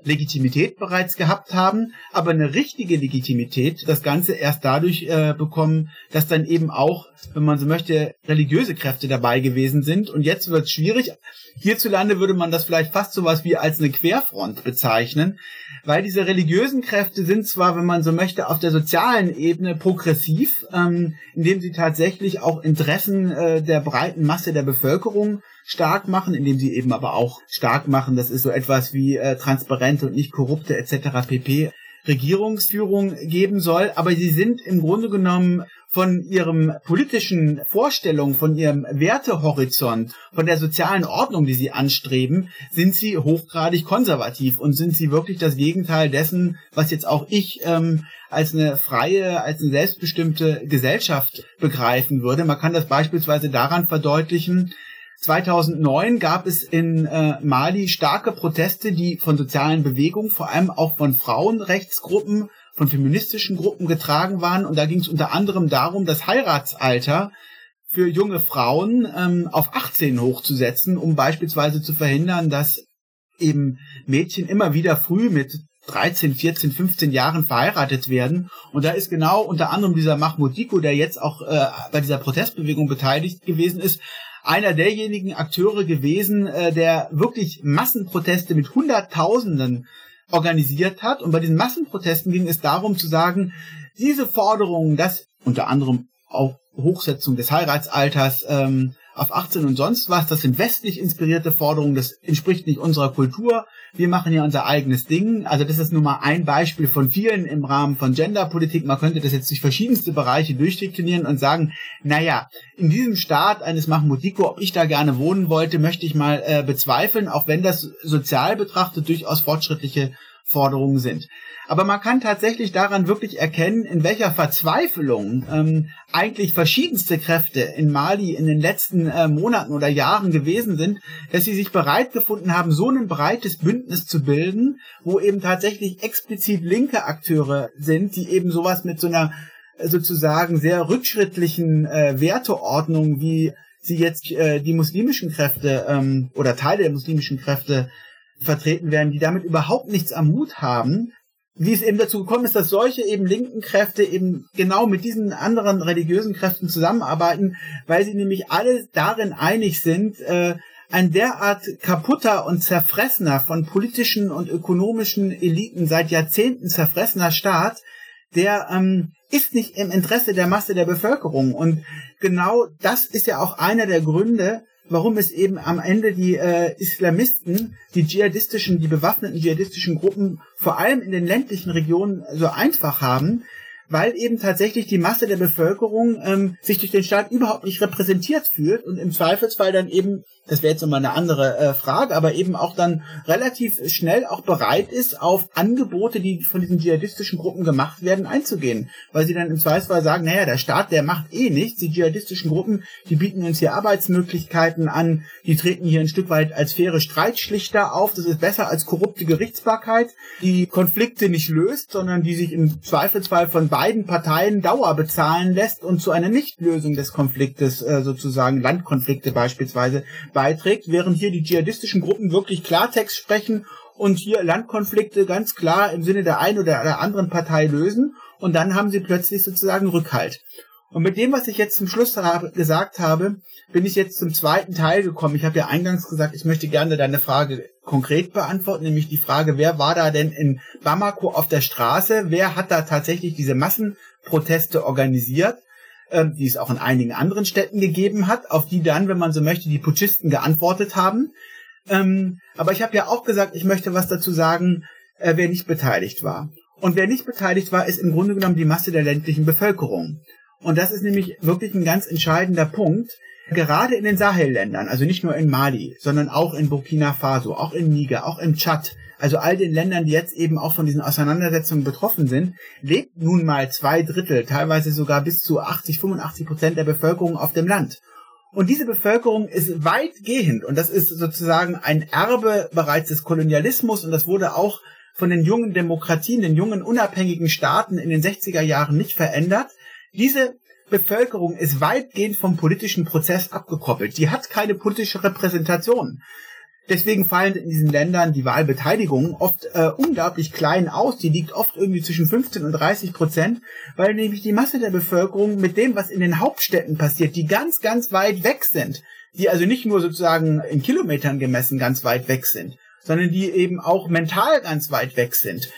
Legitimität bereits gehabt haben, aber eine richtige Legitimität das Ganze erst dadurch äh, bekommen, dass dann eben auch, wenn man so möchte, religiöse Kräfte dabei gewesen sind. Und jetzt wird es schwierig. Hierzulande würde man das vielleicht fast sowas wie als eine Querfront bezeichnen, weil diese religiösen Kräfte sind zwar, wenn man so möchte, auf der sozialen Ebene progressiv, ähm, indem sie tatsächlich auch Interessen äh, der breiten Masse der Bevölkerung stark machen, indem sie eben aber auch stark machen, das ist so etwas wie äh, transparente und nicht korrupte etc. pp. Regierungsführung geben soll, aber sie sind im Grunde genommen von ihrem politischen Vorstellung, von ihrem Wertehorizont, von der sozialen Ordnung, die sie anstreben, sind sie hochgradig konservativ und sind sie wirklich das Gegenteil dessen, was jetzt auch ich ähm, als eine freie, als eine selbstbestimmte Gesellschaft begreifen würde. Man kann das beispielsweise daran verdeutlichen, 2009 gab es in äh, Mali starke Proteste, die von sozialen Bewegungen, vor allem auch von Frauenrechtsgruppen, von feministischen Gruppen getragen waren. Und da ging es unter anderem darum, das Heiratsalter für junge Frauen ähm, auf 18 hochzusetzen, um beispielsweise zu verhindern, dass eben Mädchen immer wieder früh mit 13, 14, 15 Jahren verheiratet werden. Und da ist genau unter anderem dieser Mahmoud Diko, der jetzt auch äh, bei dieser Protestbewegung beteiligt gewesen ist, einer derjenigen Akteure gewesen, äh, der wirklich Massenproteste mit Hunderttausenden organisiert hat. Und bei diesen Massenprotesten ging es darum zu sagen, diese Forderungen, dass unter anderem auch Hochsetzung des Heiratsalters ähm, auf 18 und sonst was, das sind westlich inspirierte Forderungen, das entspricht nicht unserer Kultur, wir machen ja unser eigenes Ding. Also das ist nur mal ein Beispiel von vielen im Rahmen von Genderpolitik. Man könnte das jetzt durch verschiedenste Bereiche durchdeklinieren und sagen, naja, in diesem Staat eines Mahmoud ob ich da gerne wohnen wollte, möchte ich mal äh, bezweifeln, auch wenn das sozial betrachtet durchaus fortschrittliche Forderungen sind. Aber man kann tatsächlich daran wirklich erkennen, in welcher Verzweiflung ähm, eigentlich verschiedenste Kräfte in Mali in den letzten äh, Monaten oder Jahren gewesen sind, dass sie sich bereit gefunden haben, so ein breites Bündnis zu bilden, wo eben tatsächlich explizit linke Akteure sind, die eben sowas mit so einer äh, sozusagen sehr rückschrittlichen äh, Werteordnung, wie sie jetzt äh, die muslimischen Kräfte ähm, oder Teile der muslimischen Kräfte vertreten werden, die damit überhaupt nichts am Hut haben, wie es eben dazu gekommen ist, dass solche eben linken Kräfte eben genau mit diesen anderen religiösen Kräften zusammenarbeiten, weil sie nämlich alle darin einig sind, äh, ein derart kaputter und zerfressener von politischen und ökonomischen Eliten seit Jahrzehnten zerfressener Staat, der ähm, ist nicht im Interesse der Masse der Bevölkerung. Und genau das ist ja auch einer der Gründe, warum es eben am Ende die äh, Islamisten, die dschihadistischen, die bewaffneten dschihadistischen Gruppen vor allem in den ländlichen Regionen so einfach haben, weil eben tatsächlich die Masse der Bevölkerung ähm, sich durch den Staat überhaupt nicht repräsentiert fühlt und im Zweifelsfall dann eben, das wäre jetzt nochmal eine andere äh, Frage, aber eben auch dann relativ schnell auch bereit ist, auf Angebote, die von diesen dschihadistischen Gruppen gemacht werden, einzugehen. Weil sie dann im Zweifelsfall sagen, naja, der Staat, der macht eh nichts, die dschihadistischen Gruppen, die bieten uns hier Arbeitsmöglichkeiten an, die treten hier ein Stück weit als faire Streitschlichter auf, das ist besser als korrupte Gerichtsbarkeit, die Konflikte nicht löst, sondern die sich im Zweifelsfall von beiden Parteien Dauer bezahlen lässt und zu einer Nichtlösung des Konfliktes, äh, sozusagen Landkonflikte beispielsweise, beiträgt, während hier die dschihadistischen Gruppen wirklich Klartext sprechen und hier Landkonflikte ganz klar im Sinne der einen oder der anderen Partei lösen und dann haben sie plötzlich sozusagen Rückhalt. Und mit dem, was ich jetzt zum Schluss gesagt habe, bin ich jetzt zum zweiten Teil gekommen. Ich habe ja eingangs gesagt, ich möchte gerne deine Frage konkret beantworten, nämlich die Frage, wer war da denn in Bamako auf der Straße? Wer hat da tatsächlich diese Massenproteste organisiert? Ähm, die es auch in einigen anderen Städten gegeben hat, auf die dann, wenn man so möchte, die Putschisten geantwortet haben. Ähm, aber ich habe ja auch gesagt, ich möchte was dazu sagen, äh, wer nicht beteiligt war. Und wer nicht beteiligt war, ist im Grunde genommen die Masse der ländlichen Bevölkerung. Und das ist nämlich wirklich ein ganz entscheidender Punkt. Gerade in den Sahelländern, also nicht nur in Mali, sondern auch in Burkina Faso, auch in Niger, auch im Tschad, also all den Ländern, die jetzt eben auch von diesen Auseinandersetzungen betroffen sind, lebt nun mal zwei Drittel, teilweise sogar bis zu 80, 85 Prozent der Bevölkerung auf dem Land. Und diese Bevölkerung ist weitgehend, und das ist sozusagen ein Erbe bereits des Kolonialismus, und das wurde auch von den jungen Demokratien, den jungen unabhängigen Staaten in den 60er Jahren nicht verändert. Diese Bevölkerung ist weitgehend vom politischen Prozess abgekoppelt. Die hat keine politische Repräsentation. Deswegen fallen in diesen Ländern die Wahlbeteiligung oft äh, unglaublich klein aus. Die liegt oft irgendwie zwischen 15 und 30 Prozent, weil nämlich die Masse der Bevölkerung mit dem, was in den Hauptstädten passiert, die ganz, ganz weit weg sind, die also nicht nur sozusagen in Kilometern gemessen ganz weit weg sind, sondern die eben auch mental ganz weit weg sind.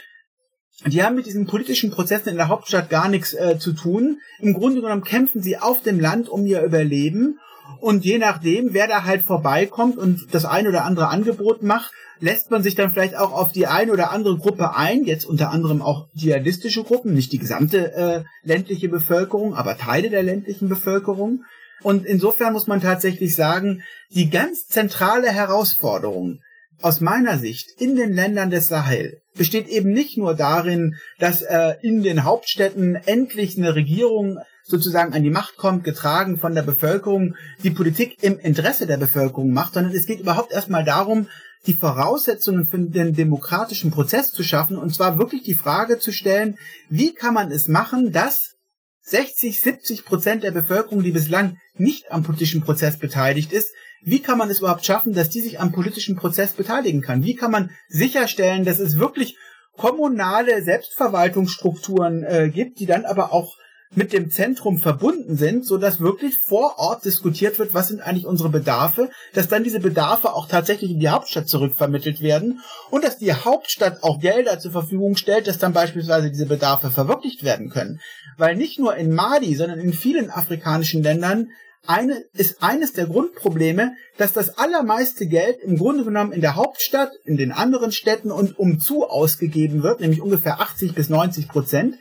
Die haben mit diesen politischen Prozessen in der Hauptstadt gar nichts äh, zu tun. Im Grunde genommen kämpfen sie auf dem Land um ihr Überleben und je nachdem, wer da halt vorbeikommt und das ein oder andere Angebot macht, lässt man sich dann vielleicht auch auf die eine oder andere Gruppe ein, jetzt unter anderem auch dschihadistische Gruppen, nicht die gesamte äh, ländliche Bevölkerung, aber Teile der ländlichen Bevölkerung. Und insofern muss man tatsächlich sagen, die ganz zentrale Herausforderung aus meiner Sicht in den Ländern des Sahel besteht eben nicht nur darin, dass äh, in den Hauptstädten endlich eine Regierung sozusagen an die Macht kommt, getragen von der Bevölkerung, die Politik im Interesse der Bevölkerung macht, sondern es geht überhaupt erstmal darum, die Voraussetzungen für den demokratischen Prozess zu schaffen und zwar wirklich die Frage zu stellen, wie kann man es machen, dass 60, 70 Prozent der Bevölkerung, die bislang nicht am politischen Prozess beteiligt ist, wie kann man es überhaupt schaffen, dass die sich am politischen Prozess beteiligen kann? Wie kann man sicherstellen, dass es wirklich kommunale Selbstverwaltungsstrukturen äh, gibt, die dann aber auch mit dem Zentrum verbunden sind, so dass wirklich vor Ort diskutiert wird, was sind eigentlich unsere Bedarfe, dass dann diese Bedarfe auch tatsächlich in die Hauptstadt zurückvermittelt werden und dass die Hauptstadt auch Gelder zur Verfügung stellt, dass dann beispielsweise diese Bedarfe verwirklicht werden können. Weil nicht nur in Mali, sondern in vielen afrikanischen Ländern eine, ist eines der Grundprobleme, dass das allermeiste Geld im Grunde genommen in der Hauptstadt, in den anderen Städten und umzu ausgegeben wird, nämlich ungefähr 80 bis 90 Prozent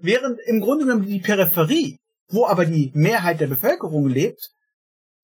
Während im Grunde genommen die Peripherie, wo aber die Mehrheit der Bevölkerung lebt,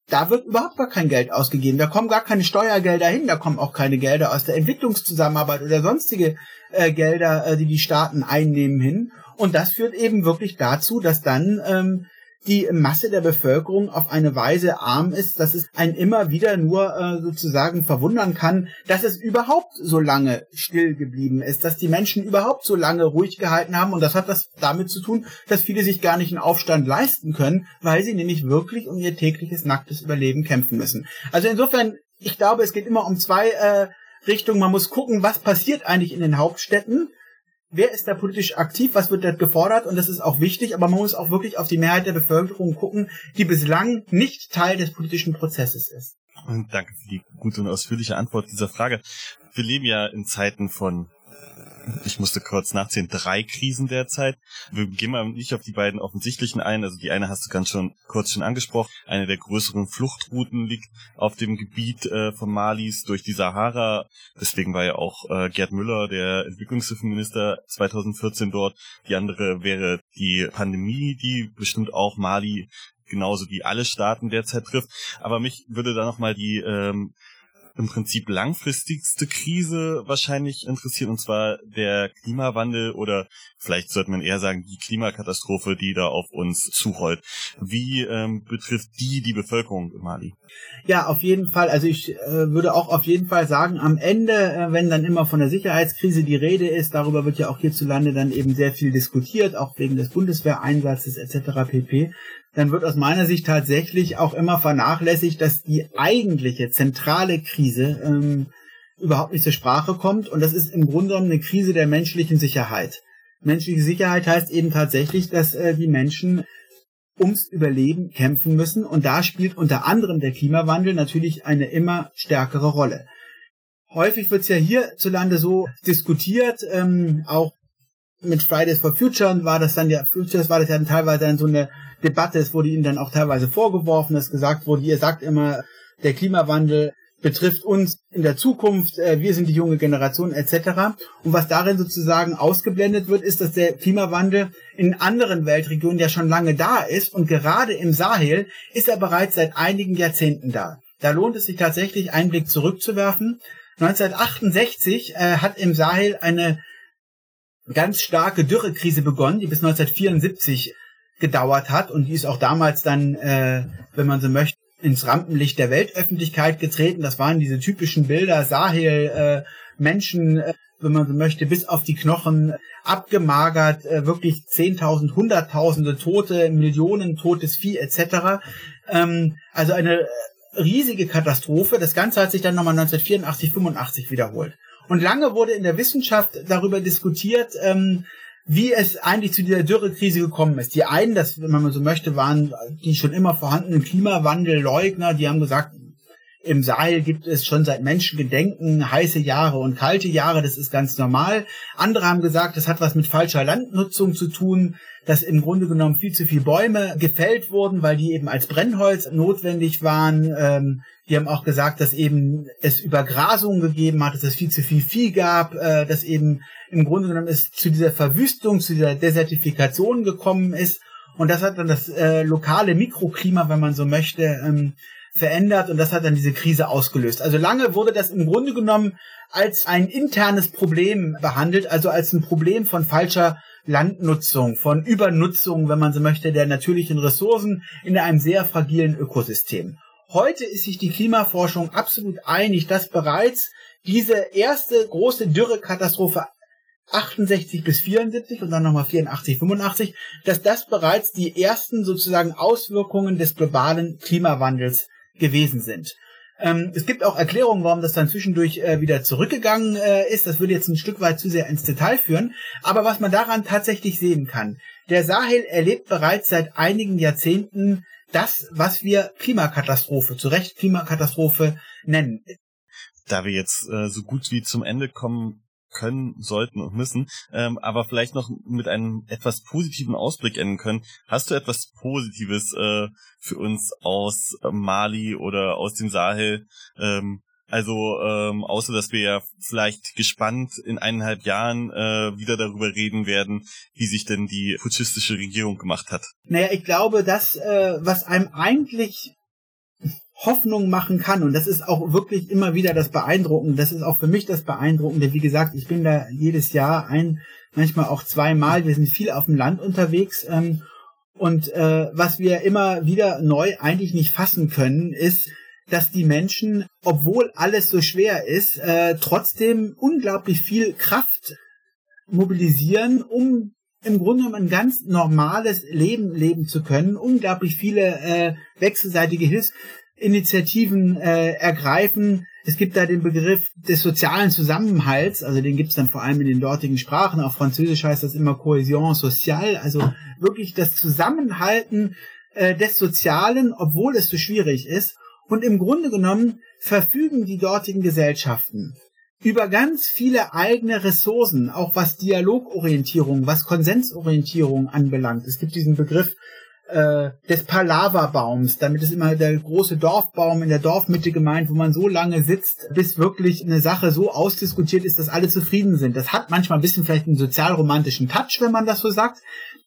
da wird überhaupt gar kein Geld ausgegeben. Da kommen gar keine Steuergelder hin, da kommen auch keine Gelder aus der Entwicklungszusammenarbeit oder sonstige äh, Gelder, äh, die die Staaten einnehmen hin. Und das führt eben wirklich dazu, dass dann ähm, die Masse der Bevölkerung auf eine Weise arm ist, dass es einen immer wieder nur äh, sozusagen verwundern kann, dass es überhaupt so lange still geblieben ist, dass die Menschen überhaupt so lange ruhig gehalten haben und das hat das damit zu tun, dass viele sich gar nicht einen Aufstand leisten können, weil sie nämlich wirklich um ihr tägliches nacktes Überleben kämpfen müssen. Also insofern, ich glaube, es geht immer um zwei äh, Richtungen. Man muss gucken, was passiert eigentlich in den Hauptstädten wer ist da politisch aktiv, was wird da gefordert und das ist auch wichtig, aber man muss auch wirklich auf die Mehrheit der Bevölkerung gucken, die bislang nicht Teil des politischen Prozesses ist. Und danke für die gute und ausführliche Antwort dieser Frage. Wir leben ja in Zeiten von ich musste kurz nachzählen, drei Krisen derzeit. Wir gehen mal nicht auf die beiden offensichtlichen ein. Also die eine hast du ganz schon kurz schon angesprochen. Eine der größeren Fluchtrouten liegt auf dem Gebiet äh, von Malis durch die Sahara. Deswegen war ja auch äh, Gerd Müller, der Entwicklungshilfeminister 2014 dort. Die andere wäre die Pandemie, die bestimmt auch Mali genauso wie alle Staaten derzeit trifft. Aber mich würde da nochmal die ähm, im Prinzip langfristigste Krise wahrscheinlich interessiert, und zwar der Klimawandel oder vielleicht sollte man eher sagen, die Klimakatastrophe, die da auf uns zurollt. Wie ähm, betrifft die die Bevölkerung in Mali? Ja, auf jeden Fall. Also ich äh, würde auch auf jeden Fall sagen, am Ende, äh, wenn dann immer von der Sicherheitskrise die Rede ist, darüber wird ja auch hierzulande dann eben sehr viel diskutiert, auch wegen des Bundeswehreinsatzes etc. pp dann wird aus meiner Sicht tatsächlich auch immer vernachlässigt, dass die eigentliche zentrale Krise ähm, überhaupt nicht zur Sprache kommt. Und das ist im Grunde genommen eine Krise der menschlichen Sicherheit. Menschliche Sicherheit heißt eben tatsächlich, dass äh, die Menschen ums Überleben kämpfen müssen. Und da spielt unter anderem der Klimawandel natürlich eine immer stärkere Rolle. Häufig wird es ja hierzulande so diskutiert, ähm, auch mit Fridays for Future war das dann ja, Futures war das ja dann teilweise dann so eine Debatte, es wurde ihnen dann auch teilweise vorgeworfen, dass gesagt wurde, ihr sagt immer, der Klimawandel betrifft uns in der Zukunft, äh, wir sind die junge Generation etc. Und was darin sozusagen ausgeblendet wird, ist, dass der Klimawandel in anderen Weltregionen ja schon lange da ist und gerade im Sahel ist er bereits seit einigen Jahrzehnten da. Da lohnt es sich tatsächlich, einen Blick zurückzuwerfen. 1968 äh, hat im Sahel eine ganz starke Dürrekrise begonnen, die bis 1974 gedauert hat und die ist auch damals dann, äh, wenn man so möchte, ins Rampenlicht der Weltöffentlichkeit getreten. Das waren diese typischen Bilder, Sahel, äh, Menschen, äh, wenn man so möchte, bis auf die Knochen abgemagert, äh, wirklich Zehntausend, Hunderttausende Tote, Millionen totes Vieh etc. Ähm, also eine riesige Katastrophe. Das Ganze hat sich dann nochmal 1984, 85 wiederholt. Und lange wurde in der Wissenschaft darüber diskutiert, ähm, wie es eigentlich zu dieser Dürrekrise gekommen ist. Die einen, das, wenn man so möchte, waren die schon immer vorhandenen Klimawandelleugner, die haben gesagt, im Sahel gibt es schon seit Menschengedenken heiße Jahre und kalte Jahre, das ist ganz normal. Andere haben gesagt, das hat was mit falscher Landnutzung zu tun, dass im Grunde genommen viel zu viele Bäume gefällt wurden, weil die eben als Brennholz notwendig waren. Ähm, die haben auch gesagt, dass eben es Übergrasungen gegeben hat, dass es viel zu viel Vieh gab, äh, dass eben im Grunde genommen es zu dieser Verwüstung, zu dieser Desertifikation gekommen ist. Und das hat dann das äh, lokale Mikroklima, wenn man so möchte, ähm, verändert und das hat dann diese Krise ausgelöst. Also lange wurde das im Grunde genommen als ein internes Problem behandelt, also als ein Problem von falscher Landnutzung, von Übernutzung, wenn man so möchte, der natürlichen Ressourcen in einem sehr fragilen Ökosystem. Heute ist sich die Klimaforschung absolut einig, dass bereits diese erste große Dürrekatastrophe 68 bis 74 und dann nochmal 84, 85, dass das bereits die ersten sozusagen Auswirkungen des globalen Klimawandels gewesen sind. Ähm, es gibt auch Erklärungen, warum das dann zwischendurch äh, wieder zurückgegangen äh, ist. Das würde jetzt ein Stück weit zu sehr ins Detail führen. Aber was man daran tatsächlich sehen kann, der Sahel erlebt bereits seit einigen Jahrzehnten das, was wir Klimakatastrophe, zu Recht Klimakatastrophe nennen. Da wir jetzt äh, so gut wie zum Ende kommen, können, sollten und müssen, ähm, aber vielleicht noch mit einem etwas positiven Ausblick enden können. Hast du etwas Positives äh, für uns aus Mali oder aus dem Sahel? Ähm, also ähm, außer dass wir ja vielleicht gespannt in eineinhalb Jahren äh, wieder darüber reden werden, wie sich denn die putschistische Regierung gemacht hat. Naja, ich glaube, das, äh, was einem eigentlich Hoffnung machen kann. Und das ist auch wirklich immer wieder das Beeindruckende. Das ist auch für mich das Beeindruckende. Wie gesagt, ich bin da jedes Jahr ein, manchmal auch zweimal. Wir sind viel auf dem Land unterwegs. Ähm, und äh, was wir immer wieder neu eigentlich nicht fassen können, ist, dass die Menschen, obwohl alles so schwer ist, äh, trotzdem unglaublich viel Kraft mobilisieren, um im Grunde genommen ein ganz normales Leben leben zu können, unglaublich viele äh, wechselseitige Hilfs Initiativen äh, ergreifen. Es gibt da den Begriff des sozialen Zusammenhalts, also den gibt's dann vor allem in den dortigen Sprachen. Auf Französisch heißt das immer Cohésion sociale, also wirklich das Zusammenhalten äh, des Sozialen, obwohl es so schwierig ist. Und im Grunde genommen verfügen die dortigen Gesellschaften über ganz viele eigene Ressourcen, auch was Dialogorientierung, was Konsensorientierung anbelangt. Es gibt diesen Begriff äh, des Palava-Baums. Damit ist immer der große Dorfbaum in der Dorfmitte gemeint, wo man so lange sitzt, bis wirklich eine Sache so ausdiskutiert ist, dass alle zufrieden sind. Das hat manchmal ein bisschen vielleicht einen sozialromantischen Touch, wenn man das so sagt,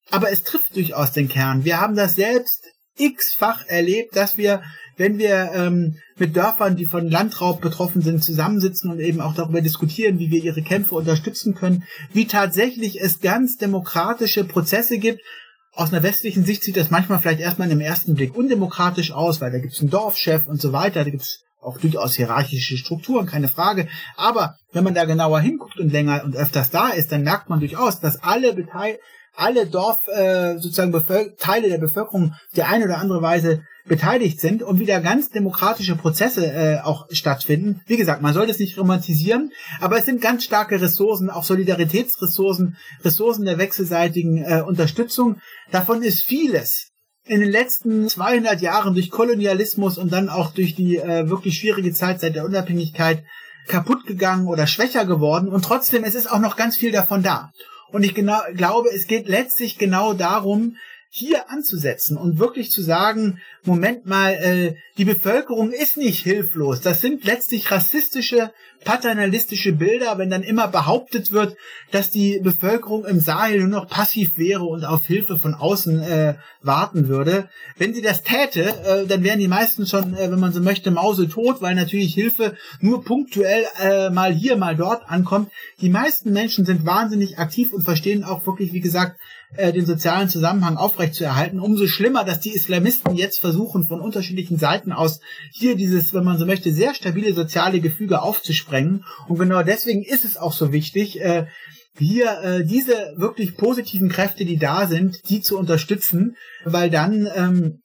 aber es trifft durchaus den Kern. Wir haben das selbst x-fach erlebt, dass wir, wenn wir ähm, mit Dörfern, die von Landraub betroffen sind, zusammensitzen und eben auch darüber diskutieren, wie wir ihre Kämpfe unterstützen können, wie tatsächlich es ganz demokratische Prozesse gibt, aus einer westlichen Sicht sieht das manchmal vielleicht erstmal im ersten Blick undemokratisch aus, weil da gibt es einen Dorfchef und so weiter, da gibt es auch durchaus hierarchische Strukturen, keine Frage. Aber wenn man da genauer hinguckt und länger und öfters da ist, dann merkt man durchaus, dass alle Beteil alle Dorf äh, sozusagen Bevölker Teile der Bevölkerung der eine oder andere Weise beteiligt sind und wieder ganz demokratische Prozesse äh, auch stattfinden. Wie gesagt, man soll das nicht romantisieren, aber es sind ganz starke Ressourcen, auch Solidaritätsressourcen, Ressourcen der wechselseitigen äh, Unterstützung. Davon ist vieles in den letzten 200 Jahren durch Kolonialismus und dann auch durch die äh, wirklich schwierige Zeit seit der Unabhängigkeit kaputt gegangen oder schwächer geworden und trotzdem es ist auch noch ganz viel davon da. Und ich genau, glaube, es geht letztlich genau darum, hier anzusetzen und wirklich zu sagen, Moment mal, äh, die Bevölkerung ist nicht hilflos. Das sind letztlich rassistische, paternalistische Bilder, wenn dann immer behauptet wird, dass die Bevölkerung im Sahel nur noch passiv wäre und auf Hilfe von außen äh, warten würde. Wenn sie das täte, äh, dann wären die meisten schon, äh, wenn man so möchte, mausetot, weil natürlich Hilfe nur punktuell äh, mal hier, mal dort ankommt. Die meisten Menschen sind wahnsinnig aktiv und verstehen auch wirklich, wie gesagt, äh, den sozialen Zusammenhang aufrechtzuerhalten. Umso schlimmer, dass die Islamisten jetzt versuchen, von unterschiedlichen Seiten aus hier dieses, wenn man so möchte, sehr stabile soziale Gefüge aufzusprengen. Und genau deswegen ist es auch so wichtig, äh, hier äh, diese wirklich positiven Kräfte, die da sind, die zu unterstützen, weil dann ähm,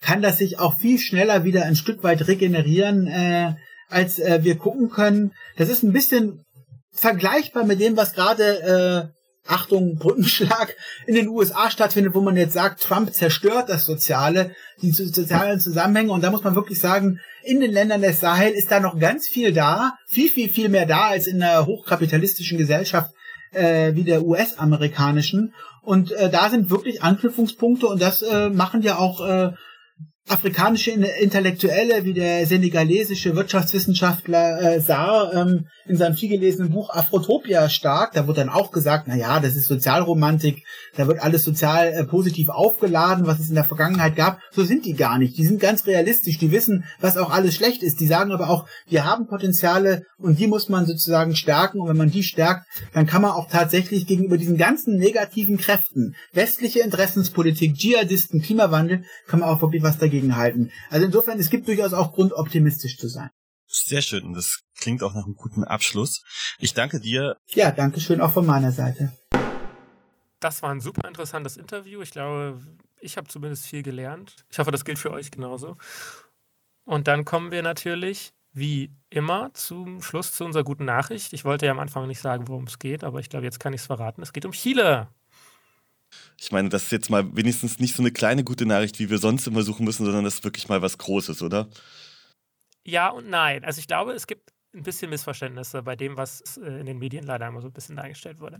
kann das sich auch viel schneller wieder ein Stück weit regenerieren, äh, als wir gucken können. Das ist ein bisschen vergleichbar mit dem, was gerade Achtung, Brückenschlag in den USA stattfindet, wo man jetzt sagt, Trump zerstört das Soziale, die sozialen Zusammenhänge. Und da muss man wirklich sagen, in den Ländern des Sahel ist da noch ganz viel da, viel, viel, viel mehr da als in einer hochkapitalistischen Gesellschaft äh, wie der US-amerikanischen. Und äh, da sind wirklich Anknüpfungspunkte und das äh, machen ja auch äh, afrikanische Intellektuelle wie der senegalesische Wirtschaftswissenschaftler äh, Saar ähm, in seinem vielgelesenen Buch Afrotopia stark. Da wird dann auch gesagt, na ja, das ist Sozialromantik, da wird alles sozial äh, positiv aufgeladen, was es in der Vergangenheit gab. So sind die gar nicht. Die sind ganz realistisch. Die wissen, was auch alles schlecht ist. Die sagen aber auch, wir haben Potenziale und die muss man sozusagen stärken. Und wenn man die stärkt, dann kann man auch tatsächlich gegenüber diesen ganzen negativen Kräften, westliche Interessenspolitik, Dschihadisten, Klimawandel, kann man auch wirklich was dagegen halten. Also insofern, es gibt durchaus auch Grund, optimistisch zu sein. Sehr schön. Das klingt auch nach einem guten Abschluss. Ich danke dir. Ja, danke schön auch von meiner Seite. Das war ein super interessantes Interview. Ich glaube, ich habe zumindest viel gelernt. Ich hoffe, das gilt für euch genauso. Und dann kommen wir natürlich, wie immer, zum Schluss zu unserer guten Nachricht. Ich wollte ja am Anfang nicht sagen, worum es geht, aber ich glaube, jetzt kann ich es verraten. Es geht um Chile. Ich meine, das ist jetzt mal wenigstens nicht so eine kleine gute Nachricht, wie wir sonst immer suchen müssen, sondern das ist wirklich mal was Großes, oder? Ja und nein. Also ich glaube, es gibt ein bisschen Missverständnisse bei dem, was äh, in den Medien leider immer so ein bisschen dargestellt wurde.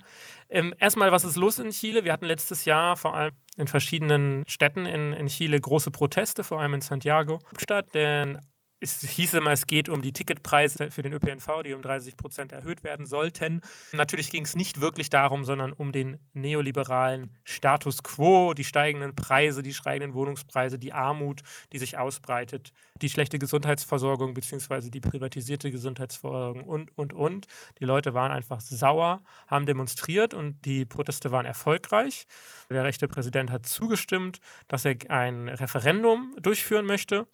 Ähm, erstmal, was ist los in Chile? Wir hatten letztes Jahr vor allem in verschiedenen Städten in, in Chile große Proteste, vor allem in Santiago Stadt, denn es hieß immer, es geht um die Ticketpreise für den ÖPNV, die um 30 Prozent erhöht werden sollten. Natürlich ging es nicht wirklich darum, sondern um den neoliberalen Status quo, die steigenden Preise, die steigenden Wohnungspreise, die Armut, die sich ausbreitet, die schlechte Gesundheitsversorgung bzw. die privatisierte Gesundheitsversorgung und, und, und. Die Leute waren einfach sauer, haben demonstriert und die Proteste waren erfolgreich. Der rechte Präsident hat zugestimmt, dass er ein Referendum durchführen möchte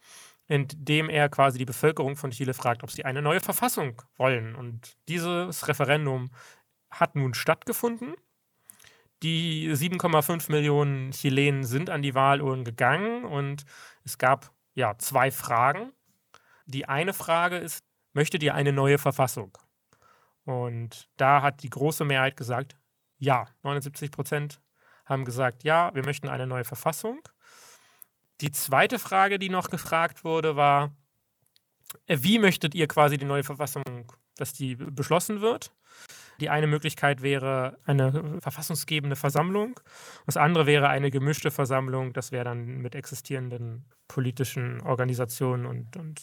indem er quasi die Bevölkerung von Chile fragt, ob sie eine neue Verfassung wollen. Und dieses Referendum hat nun stattgefunden. Die 7,5 Millionen Chilenen sind an die Wahlurnen gegangen und es gab ja zwei Fragen. Die eine Frage ist, möchtet ihr eine neue Verfassung? Und da hat die große Mehrheit gesagt, ja. 79 Prozent haben gesagt, ja, wir möchten eine neue Verfassung. Die zweite Frage, die noch gefragt wurde, war, äh, wie möchtet ihr quasi die neue Verfassung, dass die beschlossen wird? Die eine Möglichkeit wäre eine verfassungsgebende Versammlung. Das andere wäre eine gemischte Versammlung. Das wäre dann mit existierenden politischen Organisationen und, und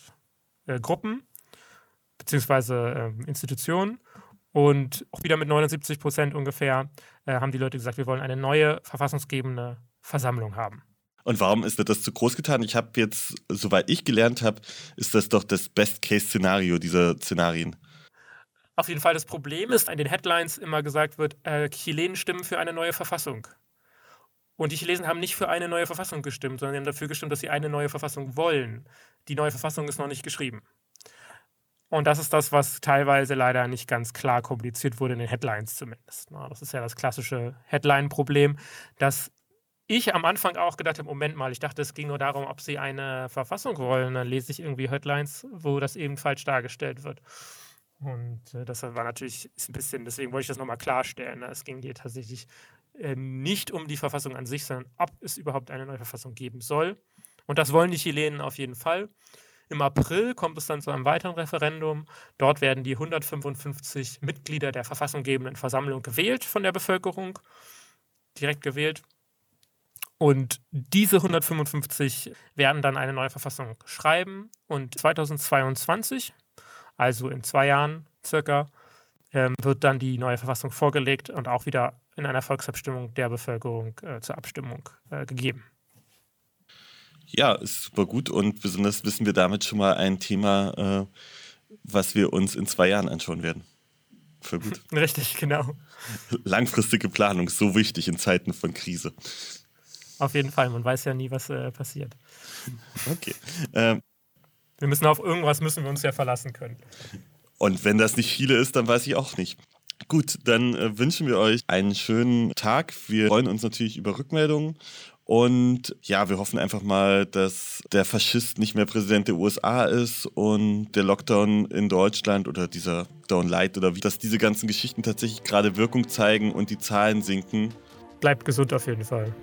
äh, Gruppen beziehungsweise äh, Institutionen. Und auch wieder mit 79 Prozent ungefähr äh, haben die Leute gesagt, wir wollen eine neue verfassungsgebende Versammlung haben. Und warum ist das zu groß getan? Ich habe jetzt, soweit ich gelernt habe, ist das doch das Best-Case-Szenario dieser Szenarien. Auf jeden Fall das Problem ist, in den Headlines immer gesagt wird, äh, Chilenen stimmen für eine neue Verfassung. Und die Chilenen haben nicht für eine neue Verfassung gestimmt, sondern sie haben dafür gestimmt, dass sie eine neue Verfassung wollen. Die neue Verfassung ist noch nicht geschrieben. Und das ist das, was teilweise leider nicht ganz klar kommuniziert wurde in den Headlines zumindest. Das ist ja das klassische Headline-Problem, dass ich am Anfang auch gedacht habe, Moment mal, ich dachte, es ging nur darum, ob sie eine Verfassung wollen. Dann lese ich irgendwie Headlines, wo das eben falsch dargestellt wird. Und äh, das war natürlich ein bisschen, deswegen wollte ich das nochmal klarstellen. Ne? Es ging hier tatsächlich äh, nicht um die Verfassung an sich, sondern ob es überhaupt eine neue Verfassung geben soll. Und das wollen die Chilenen auf jeden Fall. Im April kommt es dann zu einem weiteren Referendum. Dort werden die 155 Mitglieder der verfassunggebenden Versammlung gewählt von der Bevölkerung, direkt gewählt. Und diese 155 werden dann eine neue Verfassung schreiben. Und 2022, also in zwei Jahren circa, ähm, wird dann die neue Verfassung vorgelegt und auch wieder in einer Volksabstimmung der Bevölkerung äh, zur Abstimmung äh, gegeben. Ja, ist super gut und besonders wissen wir damit schon mal ein Thema, äh, was wir uns in zwei Jahren anschauen werden. Für gut. Richtig, genau. Langfristige Planung, so wichtig in Zeiten von Krise. Auf jeden Fall, man weiß ja nie, was äh, passiert. Okay. Ähm, wir müssen auf irgendwas müssen wir uns ja verlassen können. Und wenn das nicht viele ist, dann weiß ich auch nicht. Gut, dann äh, wünschen wir euch einen schönen Tag. Wir freuen uns natürlich über Rückmeldungen Und ja, wir hoffen einfach mal, dass der Faschist nicht mehr Präsident der USA ist und der Lockdown in Deutschland oder dieser Down Light oder wie, dass diese ganzen Geschichten tatsächlich gerade Wirkung zeigen und die Zahlen sinken. Bleibt gesund auf jeden Fall.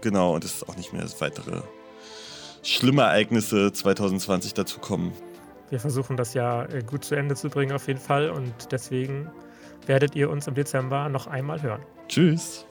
Genau, und es auch nicht mehr weitere schlimme Ereignisse 2020 dazu kommen. Wir versuchen das Jahr äh, gut zu Ende zu bringen auf jeden Fall und deswegen werdet ihr uns im Dezember noch einmal hören. Tschüss.